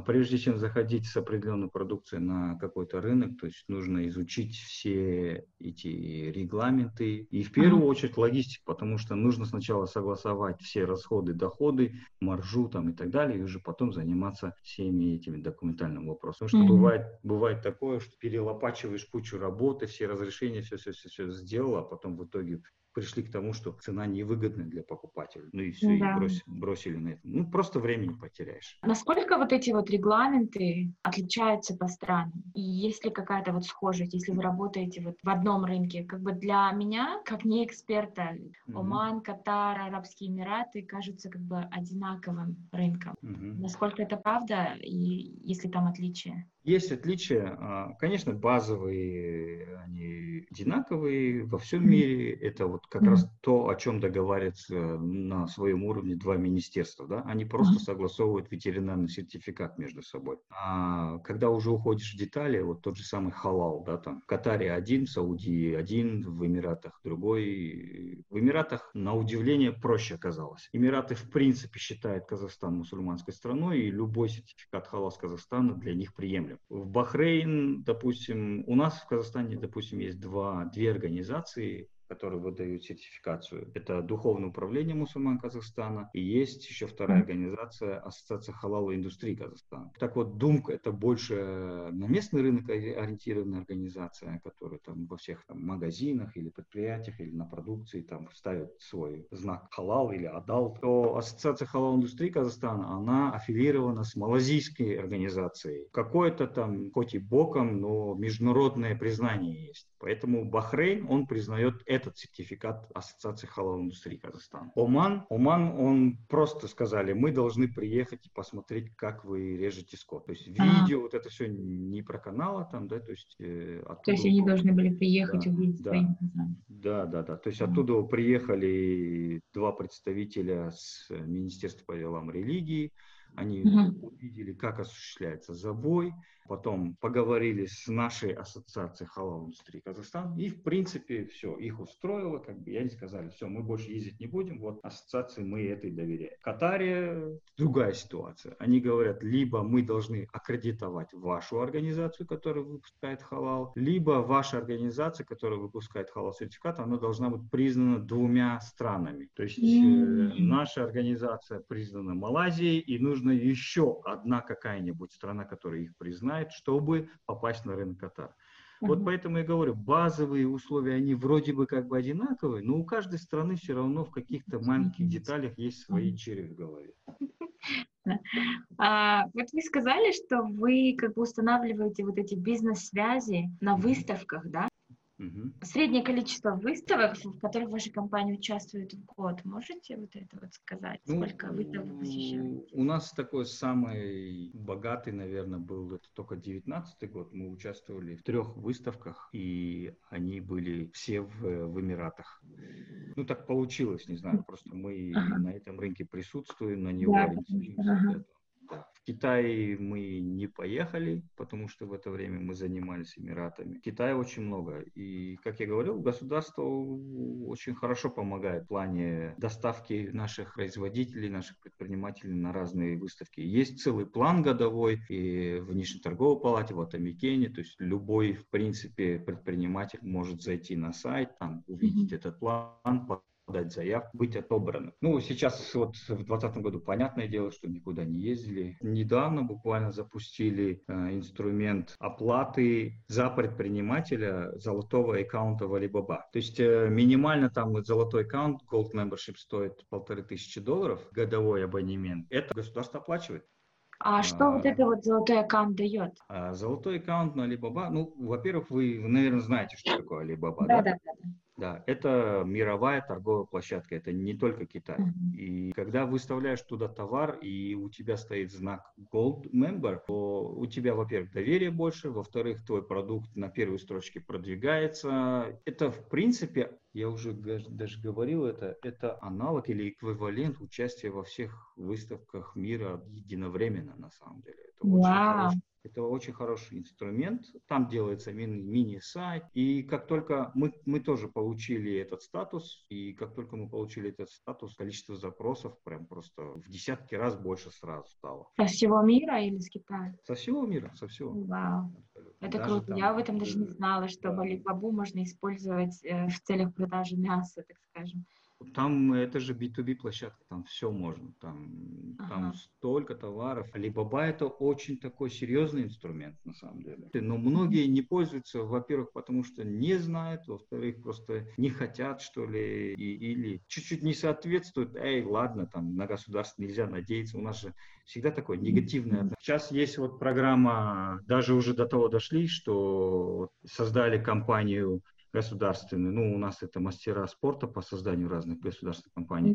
прежде чем заходить с определенной продукцией на какой-то рынок, то есть нужно изучить все эти регламенты и в первую очередь логистику, потому что нужно сначала согласовать все расходы, доходы, маржу там и так далее, и уже потом заниматься всеми этими документальными вопросами. Потому что mm-hmm. бывает, бывает такое, что перелопачиваешь кучу работы, все разрешения, все, все, все, все сделал, а потом в итоге пришли к тому, что цена невыгодна для покупателя. Ну и все, да. и бросили, бросили на это. Ну, просто времени потеряешь. Насколько вот эти вот регламенты отличаются по странам? И есть ли какая-то вот схожесть, если вы работаете вот в одном рынке? Как бы для меня, как не эксперта, mm-hmm. Оман, Катар, Арабские Эмираты кажутся как бы одинаковым рынком. Mm-hmm. Насколько это правда и если там отличия? Есть отличия, а, конечно, базовые, они одинаковые во всем мире. Это вот как раз то, о чем договариваются на своем уровне два министерства. Да? Они просто согласовывают ветеринарный сертификат между собой. А когда уже уходишь в детали, вот тот же самый халал, да, там в Катаре один, в Саудии один, в Эмиратах другой. В Эмиратах, на удивление, проще оказалось. Эмираты в принципе считают Казахстан мусульманской страной, и любой сертификат халал с Казахстана для них приемлем. В Бахрейн, допустим, у нас в Казахстане, допустим, есть два, две организации, которые выдают сертификацию. Это Духовное управление мусульман Казахстана и есть еще вторая организация Ассоциация халала индустрии Казахстана. Так вот, Думка это больше на местный рынок ориентированная организация, которая там во всех там, магазинах или предприятиях или на продукции там ставит свой знак халал или адал. То Ассоциация халал индустрии Казахстана, она аффилирована с малазийской организацией. Какое-то там, хоть и боком, но международное признание есть. Поэтому Бахрейн, он признает этот сертификат Ассоциации халал индустрии Казахстана. Оман, Оман, он просто сказали, мы должны приехать и посмотреть, как вы режете скот. То есть видео, а. вот это все не про канала там, да, то есть э, оттуда... То есть они должны были приехать да, увидеть да, свои Да, да, да. То есть оттуда приехали два представителя с Министерства по делам религии, Они угу. увидели, как осуществляется забой, потом поговорили с нашей ассоциацией халал индустрии Казахстан, и в принципе все, их устроило, как бы, и они сказали, все, мы больше ездить не будем, вот ассоциации мы этой доверяем. В Катаре другая ситуация. Они говорят, либо мы должны аккредитовать вашу организацию, которая выпускает халал, либо ваша организация, которая выпускает халал сертификат, она должна быть признана двумя странами. То есть mm-hmm. наша организация признана Малайзией, и нужно еще одна какая-нибудь страна, которая их признает, чтобы попасть на рынок Катара. Вот поэтому я говорю, базовые условия, они вроде бы как бы одинаковые, но у каждой страны все равно в каких-то маленьких деталях есть свои черви в голове. А, вот вы сказали, что вы как бы устанавливаете вот эти бизнес-связи на выставках, да? Угу. Среднее количество выставок, в которых ваша компания участвует в год, можете вот это вот сказать? Ну, Сколько выставок вы посещаете? У нас такой самый богатый, наверное, был это только 19 год. Мы участвовали в трех выставках, и они были все в, в Эмиратах. Ну, так получилось, не знаю, просто мы ага. на этом рынке присутствуем, на него да, ориентируемся. Ага. В Китай мы не поехали, потому что в это время мы занимались Эмиратами. Китая очень много. И, как я говорил, государство очень хорошо помогает в плане доставки наших производителей, наших предпринимателей на разные выставки. Есть целый план годовой и в внешнеторговой палате, в Атамикене. То есть любой, в принципе, предприниматель может зайти на сайт, там увидеть mm-hmm. этот план, подать заявку, быть отобранным. Ну, сейчас вот в 2020 году понятное дело, что никуда не ездили. Недавно буквально запустили э, инструмент оплаты за предпринимателя золотого аккаунта в Alibaba. То есть э, минимально там золотой аккаунт, Gold Membership стоит полторы тысячи долларов, годовой абонемент. Это государство оплачивает. А что а, вот это вот золотой аккаунт дает? А, золотой аккаунт на Alibaba, ну, во-первых, вы, наверное, знаете, что такое Alibaba, да? Да, да, да. Да, это мировая торговая площадка, это не только Китай. Mm-hmm. И когда выставляешь туда товар, и у тебя стоит знак Gold Member, то у тебя, во-первых, доверие больше, во-вторых, твой продукт на первой строчке продвигается. Это, в принципе, я уже даже говорил это, это аналог или эквивалент участия во всех выставках мира единовременно, на самом деле. Это wow. очень хороший это очень хороший инструмент. Там делается мини- мини-сайт. И как только мы, мы тоже получили этот статус, и как только мы получили этот статус, количество запросов прям просто в десятки раз больше сразу стало. Со всего мира или с Китая? Со всего мира, со всего. Вау. Это даже круто. Там, Я об этом даже не знала, что да. Alibaba можно использовать э, в целях продажи мяса, так скажем. Там это же B2B площадка, там все можно, там, ага. там столько товаров. Alibaba это очень такой серьезный инструмент на самом деле. Но многие не пользуются, во-первых, потому что не знают, во-вторых, просто не хотят, что ли, и, или чуть-чуть не соответствуют. Эй, ладно, там на государство нельзя надеяться, у нас же всегда такое негативное. Сейчас есть вот программа, даже уже до того дошли, что создали компанию государственные, ну, у нас это мастера спорта по созданию разных государственных компаний,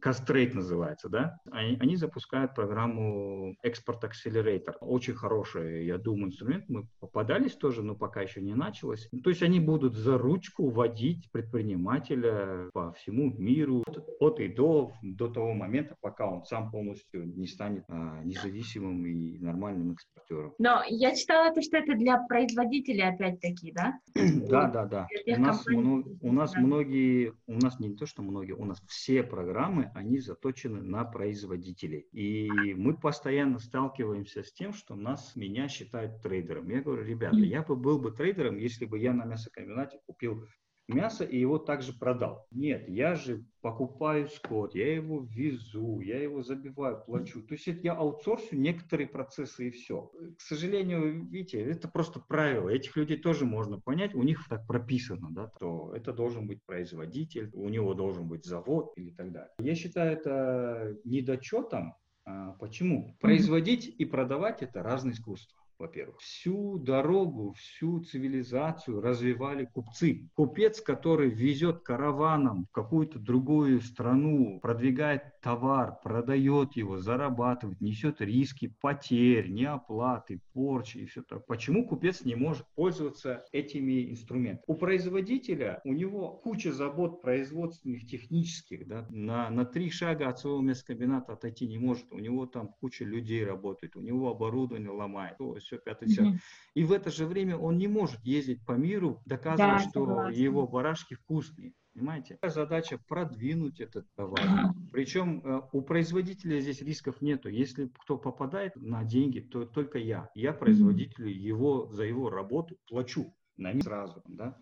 Кастрейт называется, да, они, они запускают программу Export Accelerator, очень хороший, я думаю, инструмент, мы попадались тоже, но пока еще не началось, то есть они будут за ручку водить предпринимателя по всему миру от и до, до того момента, пока он сам полностью не станет а, независимым и нормальным экспортером. Но я читала то, что это для производителей опять-таки, да? (clears throat) Да, да, да. У нас, много, у нас многие, у нас не то, что многие, у нас все программы, они заточены на производителей. И мы постоянно сталкиваемся с тем, что нас, меня считают трейдером. Я говорю, ребята, я бы был бы трейдером, если бы я на мясокомбинате купил мясо и его также продал. Нет, я же покупаю скот, я его везу, я его забиваю, плачу. То есть это я аутсорсю некоторые процессы и все. К сожалению, видите, это просто правило. Этих людей тоже можно понять, у них так прописано, да, то это должен быть производитель, у него должен быть завод или так далее. Я считаю это недочетом. А почему? Производить и продавать это разные искусства. Во-первых. Всю дорогу, всю цивилизацию развивали купцы. Купец, который везет караваном в какую-то другую страну, продвигает товар, продает его, зарабатывает, несет риски потерь, неоплаты, порчи и все так. Почему купец не может пользоваться этими инструментами? У производителя, у него куча забот производственных, технических, да, на, на три шага от своего мясокомбината отойти не может. У него там куча людей работает, у него оборудование ломает, то, все, пятое, все. Mm-hmm. И в это же время он не может ездить по миру, доказывая, да, что согласна. его барашки вкусные. Понимаете? Задача продвинуть этот товар. Причем э, у производителя здесь рисков нету. Если кто попадает на деньги, то только я. Я производителю его за его работу плачу на них сразу. Да?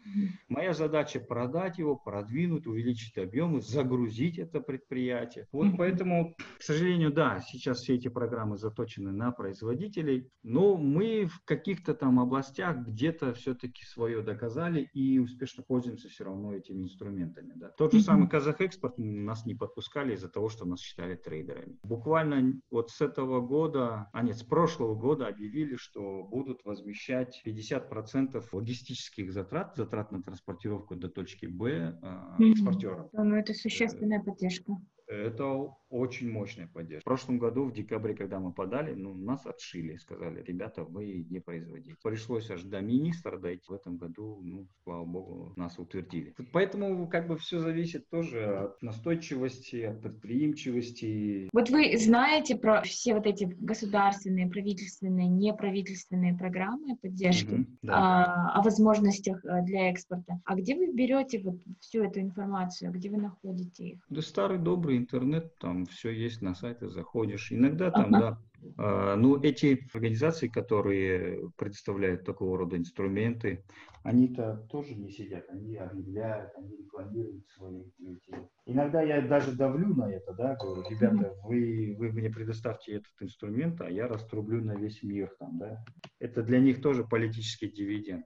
Моя задача продать его, продвинуть, увеличить объемы, загрузить это предприятие. Вот поэтому, к сожалению, да, сейчас все эти программы заточены на производителей, но мы в каких-то там областях где-то все-таки свое доказали и успешно пользуемся все равно этими инструментами. Да? Тот же самый Казахэкспорт нас не подпускали из-за того, что нас считали трейдерами. Буквально вот с этого года, а нет, с прошлого года объявили, что будут возмещать 50% логистики логистических затрат, затрат на транспортировку до точки Б э, экспортерам. Ну, это существенная поддержка. Это очень мощная поддержка. В прошлом году, в декабре, когда мы подали, ну, нас отшили, сказали, ребята, вы не производите. Пришлось аж до министра дойти. В этом году, ну, слава богу, нас утвердили. Поэтому как бы все зависит тоже от настойчивости, от предприимчивости. Вот вы знаете про все вот эти государственные, правительственные, неправительственные программы поддержки, угу, да. а, о возможностях э, для экспорта. А где вы берете вот всю эту информацию, где вы находите их? Да старый добрый интернет, там все есть на сайте, заходишь. Иногда там, ага. да, а, ну, эти организации, которые предоставляют такого рода инструменты, они-то тоже не сидят, они объявляют, они рекламируют свои эти. Иногда я даже давлю на это, да, говорю, ребята, вы, вы мне предоставьте этот инструмент, а я раструблю на весь мир там, да. Это для них тоже политический дивиденд.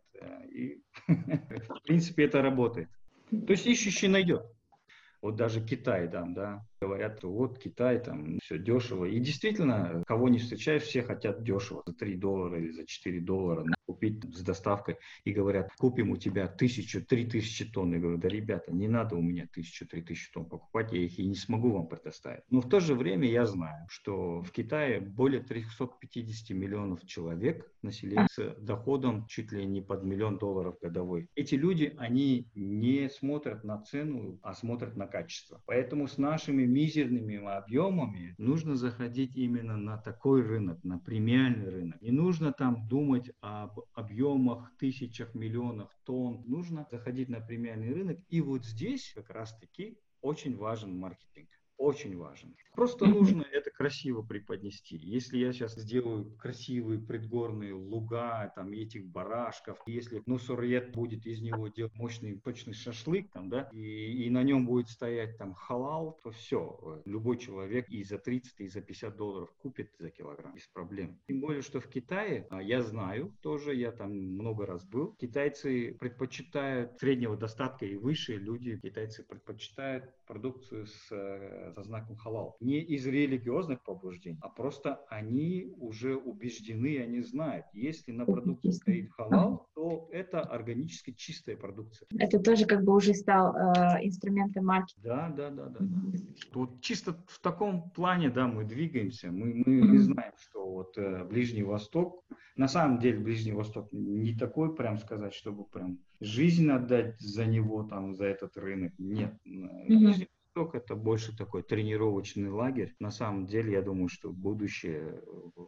И, (laughs) в принципе, это работает. То есть ищущий найдет. Вот даже Китай там, да, говорят, вот Китай там все дешево. И действительно, кого не встречаешь, все хотят дешево, за 3 доллара или за 4 доллара купить с доставкой. И говорят, купим у тебя тысячу, три тысячи тонн. Я говорю, да, ребята, не надо у меня тысячу, три тысячи тонн покупать, я их и не смогу вам предоставить. Но в то же время я знаю, что в Китае более 350 миллионов человек населения с доходом чуть ли не под миллион долларов годовой. Эти люди, они не смотрят на цену, а смотрят на качество. Поэтому с нашими мизерными объемами нужно заходить именно на такой рынок, на премиальный рынок. Не нужно там думать об объемах, тысячах, миллионах тонн. Нужно заходить на премиальный рынок. И вот здесь как раз-таки очень важен маркетинг очень важен. Просто нужно это красиво преподнести. Если я сейчас сделаю красивые предгорные луга, там, этих барашков, если Нусурьет будет из него делать мощный точный шашлык, там, да, и, и на нем будет стоять там халал, то все, любой человек и за 30, и за 50 долларов купит за килограмм без проблем. Тем более, что в Китае, а я знаю тоже, я там много раз был, китайцы предпочитают среднего достатка и выше люди, китайцы предпочитают продукцию с со знаком халал. Не из религиозных побуждений, а просто они уже убеждены, они знают, если на продукте стоит халал, то это органически чистая продукция. Это тоже как бы уже стал э, инструментом марки. Да, да, да, да. Да. Вот чисто в таком плане, да, мы двигаемся. Мы, мы знаем, что вот э, Ближний Восток, на самом деле Ближний Восток не такой, прям сказать, чтобы прям жизнь отдать за него, там, за этот рынок. Нет. Mm-hmm. Восток это больше такой тренировочный лагерь. На самом деле, я думаю, что будущее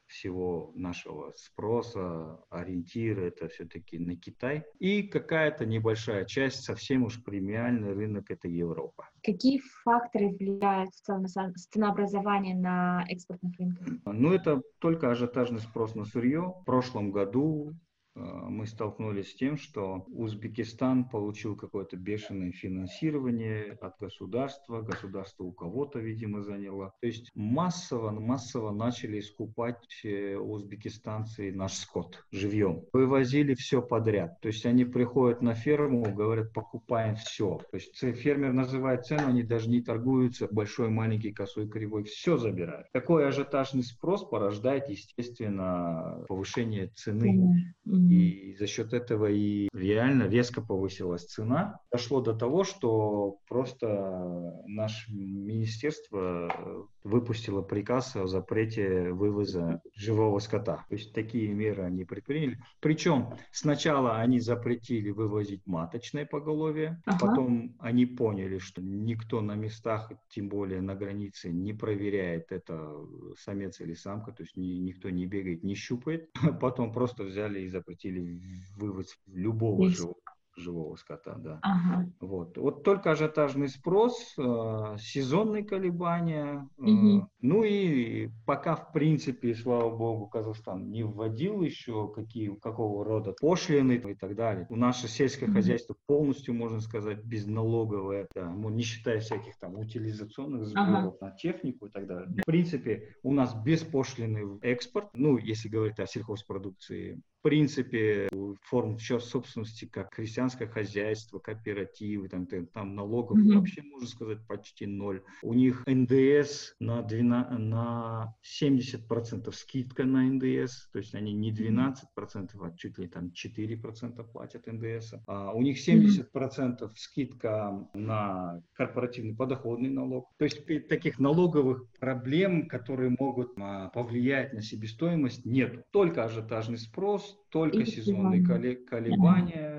всего нашего спроса, ориентира, это все-таки на Китай. И какая-то небольшая часть, совсем уж премиальный рынок, это Европа. Какие факторы влияют в целом на ценообразование на экспортных рынках? Ну, это только ажиотажный спрос на сырье. В прошлом году э, мы столкнулись с тем, что Узбекистан получил какое-то бешеное финансирование от государства, государство у кого-то, видимо, заняло. То есть массово, массово начали скупать э, узбекистанцы наш скот живьем. Вывозили все подряд. То есть они приходят на ферму, говорят, покупаем все. То есть фермер называет цену, они даже не торгуются, большой, маленький, косой, кривой, все забирают. Такой ажиотажный спрос порождает, естественно, повышение цены. Mm-hmm. И за счет этого и реально резко повысилась цена. Дошло до того, что просто наше министерство выпустило приказ о запрете вывоза живого скота. То есть такие меры они предприняли. Причем сначала они запретили вывозить маточное поголовье, ага. потом они поняли, что никто на местах, тем более на границе, не проверяет это самец или самка, то есть ни, никто не бегает, не щупает. (laughs) Потом просто взяли и запретили вывоз любого живого живого скота, да. Ага. Вот. вот только ажиотажный спрос, э, сезонные колебания, э, угу. ну и пока в принципе, слава богу, Казахстан не вводил еще какие, какого рода пошлины и так далее. У наше сельское угу. хозяйство полностью, можно сказать, безналоговое, да, ну, не считая всяких там утилизационных сборов ага. на технику и так далее. В принципе, у нас беспошлиный экспорт, ну, если говорить о сельхозпродукции, принципе форм собственности, как крестьянское хозяйство, кооперативы, там, там налогов mm-hmm. вообще, можно сказать, почти ноль. У них ндс на, 12, на 70% скидка на ндс, то есть они не 12%, а чуть ли там 4% платят ндс. А у них 70% mm-hmm. скидка на корпоративный подоходный налог. То есть таких налоговых проблем, которые могут а, повлиять на себестоимость, нет. Только ажиотажный спрос, только сезонные колебания,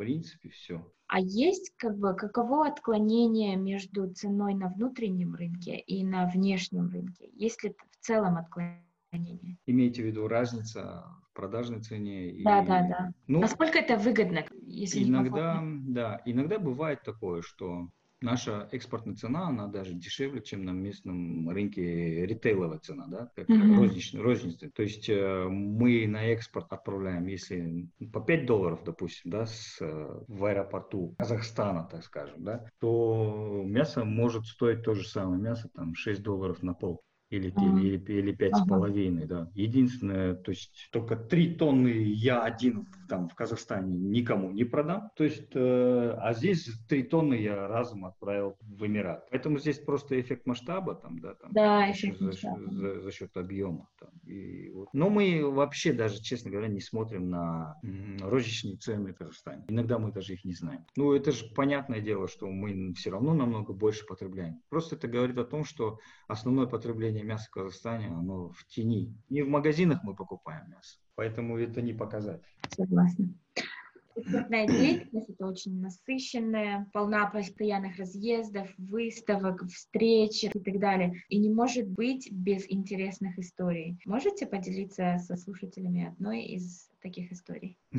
принципе, все. А есть как бы каково отклонение между ценой на внутреннем рынке и на внешнем рынке? Есть ли в целом отклонение? Имеете в виду разница в продажной цене? Да, и... да, да. Ну, Насколько это выгодно, если иногда, да, иногда бывает такое, что наша экспортная цена, она даже дешевле, чем на местном рынке ритейловая цена, да, как mm-hmm. розничная, розничная. То есть э, мы на экспорт отправляем, если по 5 долларов, допустим, да, с, э, в аэропорту Казахстана, так скажем, да, то мясо может стоить то же самое мясо, там 6 долларов на пол или, ага. или, или пять ага. с половиной, да. Единственное, то есть только три тонны я один там в Казахстане никому не продам, то есть, э, а здесь три тонны я разом отправил в Эмират. Поэтому здесь просто эффект масштаба там, да, там, да, эффект за, за, за, за счет объема. Там, и вот. Но мы вообще даже, честно говоря, не смотрим на розничные цены в Казахстане. Иногда мы даже их не знаем. Ну, это же понятное дело, что мы все равно намного больше потребляем. Просто это говорит о том, что основное потребление потребление мяса в Казахстане, оно в тени. Не в магазинах мы покупаем мясо, поэтому это не показатель. Согласна. Экспортная деятельность это очень насыщенная, полна постоянных разъездов, выставок, встреч и так далее. И не может быть без интересных историй. Можете поделиться со слушателями одной из таких историй? (laughs)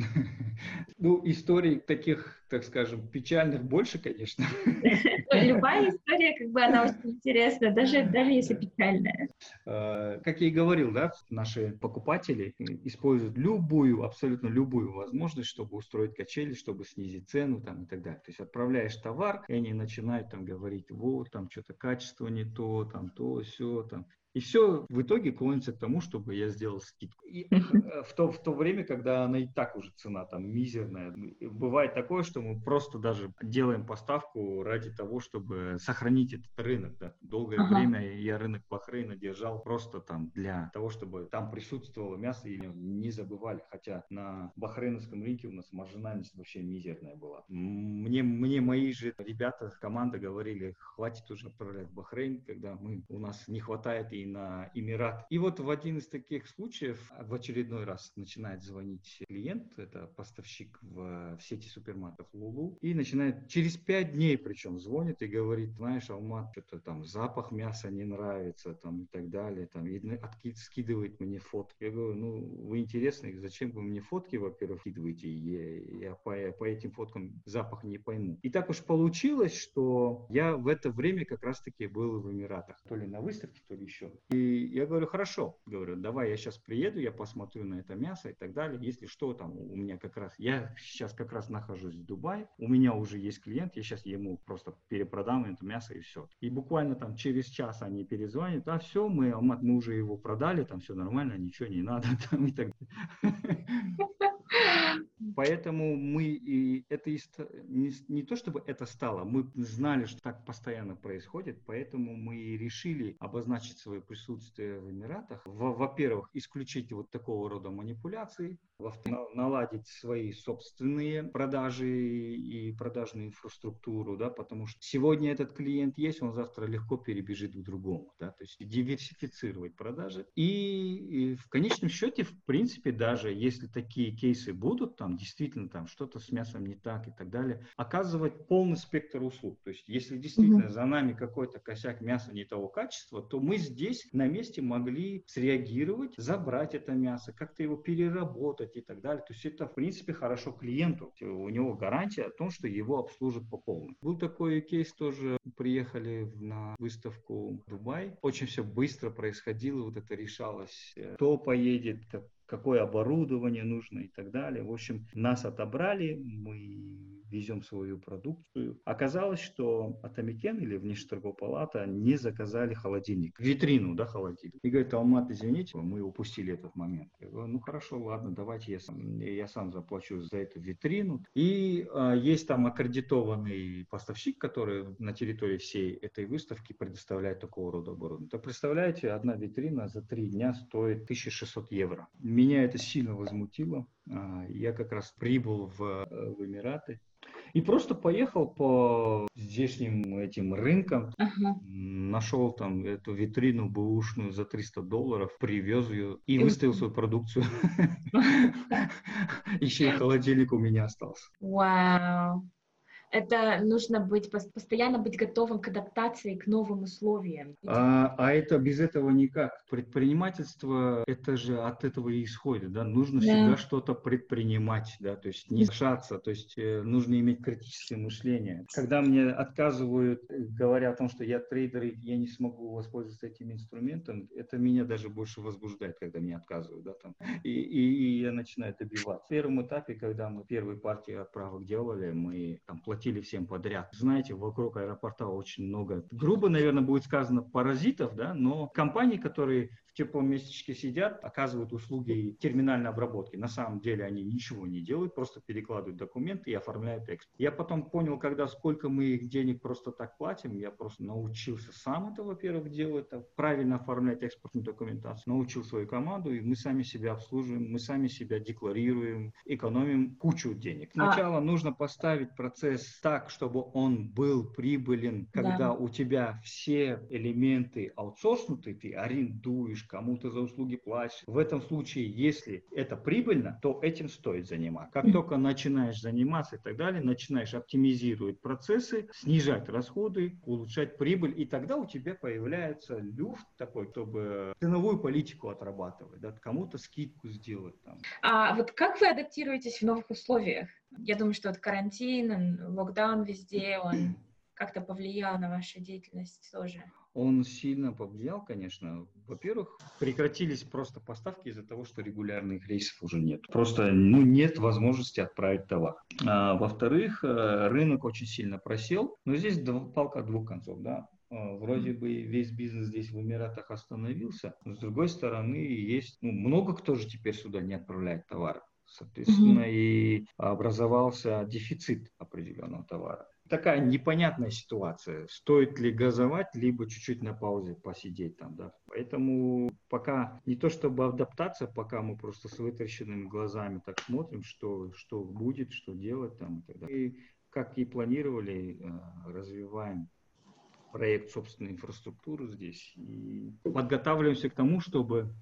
Ну, историй таких, так скажем, печальных больше, конечно. (laughs) Любая история, как бы, она очень интересна, даже, даже если печальная. А, как я и говорил, да, наши покупатели используют любую, абсолютно любую возможность, чтобы устроить качели, чтобы снизить цену там, и так далее. То есть отправляешь товар, и они начинают там говорить, вот, там что-то качество не то, там то, все, там. И все в итоге клонится к тому, чтобы я сделал скидку. И э, в то, в то время, когда она и так уже цена там мизерная, бывает такое, что мы просто даже делаем поставку ради того, чтобы сохранить этот рынок. Да. Долгое ага. время я рынок Бахрейна держал просто там для того, чтобы там присутствовало мясо и не забывали. Хотя на бахрейновском рынке у нас маржинальность вообще мизерная была. Мне, мне мои же ребята, команда говорили, хватит уже отправлять в Бахрейн, когда мы, у нас не хватает и на Эмират. И вот в один из таких случаев в очередной раз начинает звонить клиент, это поставщик в, в сети супермаркетов Лулу, и начинает через пять дней причем звонит и говорит, знаешь, Алмат, что-то там запах мяса не нравится, там и так далее, там, и откид, скидывает мне фотки. Я говорю, ну, вы интересны, зачем вы мне фотки, во-первых, скидываете, я, я по, по этим фоткам запах не пойму. И так уж получилось, что я в это время как раз-таки был в Эмиратах, то ли на выставке, то ли еще. И я говорю, хорошо, говорю, давай я сейчас приеду, я посмотрю на это мясо и так далее. Если что, там у меня как раз, я сейчас как раз нахожусь в Дубае, у меня уже есть клиент, я сейчас ему просто перепродам это мясо и все. И буквально там через час они перезвонят, а все, мы, мы уже его продали, там все нормально, ничего не надо, (laughs) там и так далее. (laughs) Поэтому мы и это не, не то чтобы это стало, мы знали, что так постоянно происходит, поэтому мы решили обозначить свое присутствие в Эмиратах. Во-первых, исключить вот такого рода манипуляции, во-вторых, наладить свои собственные продажи и продажную инфраструктуру, да, потому что сегодня этот клиент есть, он завтра легко перебежит к другому, да, то есть диверсифицировать продажи. И, и в конечном счете, в принципе, даже если такие кейсы будут, там действительно там что-то с мясом не так и так далее, оказывать полный спектр услуг. То есть если действительно mm-hmm. за нами какой-то косяк мяса не того качества, то мы здесь на месте могли среагировать, забрать это мясо, как-то его переработать, и так далее. То есть это, в принципе, хорошо клиенту. У него гарантия о том, что его обслужат по полной. Был такой кейс тоже. Приехали на выставку в Дубай. Очень все быстро происходило, вот это решалось. Кто поедет, какое оборудование нужно и так далее. В общем, нас отобрали, мы везем свою продукцию. Оказалось, что Атамикен или внешнеторговая палата не заказали холодильник, витрину, да, холодильник. И говорит, Алмат, извините, мы упустили этот момент. Я говорю, ну хорошо, ладно, давайте я сам, я сам заплачу за эту витрину. И а, есть там аккредитованный поставщик, который на территории всей этой выставки предоставляет такого рода оборудование. То представляете, одна витрина за три дня стоит 1600 евро. Меня это сильно возмутило. А, я как раз прибыл в, э, в Эмираты, и просто поехал по здешним этим рынкам, uh-huh. нашел там эту витрину бэушную за 300 долларов, привез ее и выставил свою продукцию. (laughs) Еще и холодильник у меня остался. Вау это нужно быть постоянно быть готовым к адаптации к новым условиям. А, а это без этого никак. Предпринимательство это же от этого и исходит, да. Нужно да. всегда что-то предпринимать, да, то есть не шаться, то есть э, нужно иметь критическое мышление. Когда мне отказывают, говоря о том, что я трейдер и я не смогу воспользоваться этим инструментом, это меня даже больше возбуждает, когда мне отказывают, да, там. И, и, и я начинаю добиваться. В первом этапе, когда мы первые партии отправок делали, мы там платили платили всем подряд. Знаете, вокруг аэропорта очень много, грубо, наверное, будет сказано, паразитов, да, но компании, которые в теплом местечке сидят, оказывают услуги терминальной обработки. На самом деле они ничего не делают, просто перекладывают документы и оформляют экспорт. Я потом понял, когда сколько мы их денег просто так платим, я просто научился сам это, во-первых, делать, правильно оформлять экспортную документацию, научил свою команду, и мы сами себя обслуживаем, мы сами себя декларируем, экономим кучу денег. А Сначала а... нужно поставить процесс так, чтобы он был прибылен, когда да. у тебя все элементы аутсорснуты, ты арендуешь, платишь, кому-то за услуги платишь. В этом случае, если это прибыльно, то этим стоит заниматься. Как только начинаешь заниматься и так далее, начинаешь оптимизировать процессы, снижать расходы, улучшать прибыль, и тогда у тебя появляется люфт такой, чтобы ценовую политику отрабатывать, да, кому-то скидку сделать. Там. А вот как вы адаптируетесь в новых условиях? Я думаю, что вот карантин, локдаун везде, он (clears throat) как-то повлиял на вашу деятельность тоже. Он сильно повлиял, конечно. Во-первых, прекратились просто поставки из-за того, что регулярных рейсов уже нет. Просто ну, нет возможности отправить товар. А, во-вторых, э, рынок очень сильно просел. Но здесь палка двух концов. Да? А, вроде бы весь бизнес здесь в Эмиратах остановился, но с другой стороны есть ну, много кто же теперь сюда не отправляет товар. Соответственно, mm-hmm. и образовался дефицит определенного товара такая непонятная ситуация. Стоит ли газовать, либо чуть-чуть на паузе посидеть там, да. Поэтому пока не то чтобы адаптация, пока мы просто с вытаращенными глазами так смотрим, что, что будет, что делать там и так далее. И как и планировали, э, развиваем проект собственной инфраструктуры здесь и подготавливаемся к тому, чтобы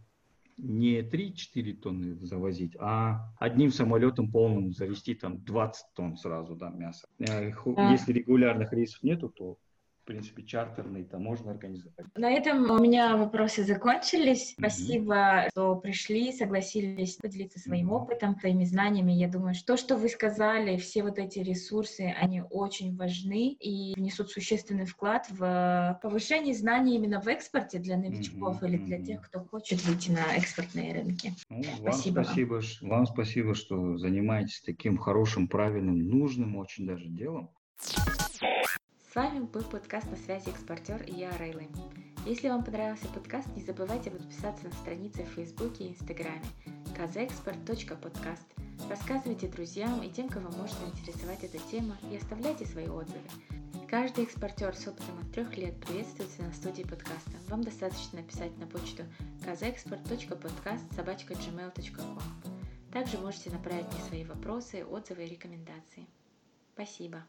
не 3-4 тонны завозить, а одним самолетом полным завести там 20 тонн сразу да, мяса. Э, если регулярных рейсов нету, то принципе, чартерный таможенный организовать. На этом у меня вопросы закончились. Mm-hmm. Спасибо, что пришли, согласились поделиться своим mm-hmm. опытом, своими знаниями. Я думаю, что то, что вы сказали, все вот эти ресурсы, они очень важны и внесут существенный вклад в повышение знаний именно в экспорте для новичков mm-hmm. или для тех, кто хочет выйти на экспортные рынки. Ну, спасибо. Вам спасибо, вам. вам спасибо, что занимаетесь таким хорошим, правильным, нужным очень даже делом. С вами был подкаст «На связи экспортер» и я, Рейли. Если вам понравился подкаст, не забывайте подписаться на страницы в Фейсбуке и Инстаграме kzexport.podcast. Рассказывайте друзьям и тем, кого может интересовать эта тема, и оставляйте свои отзывы. Каждый экспортер с опытом от трех лет приветствуется на студии подкаста. Вам достаточно написать на почту kzexport.podcast.gmail.com Также можете направить мне свои вопросы, отзывы и рекомендации. Спасибо.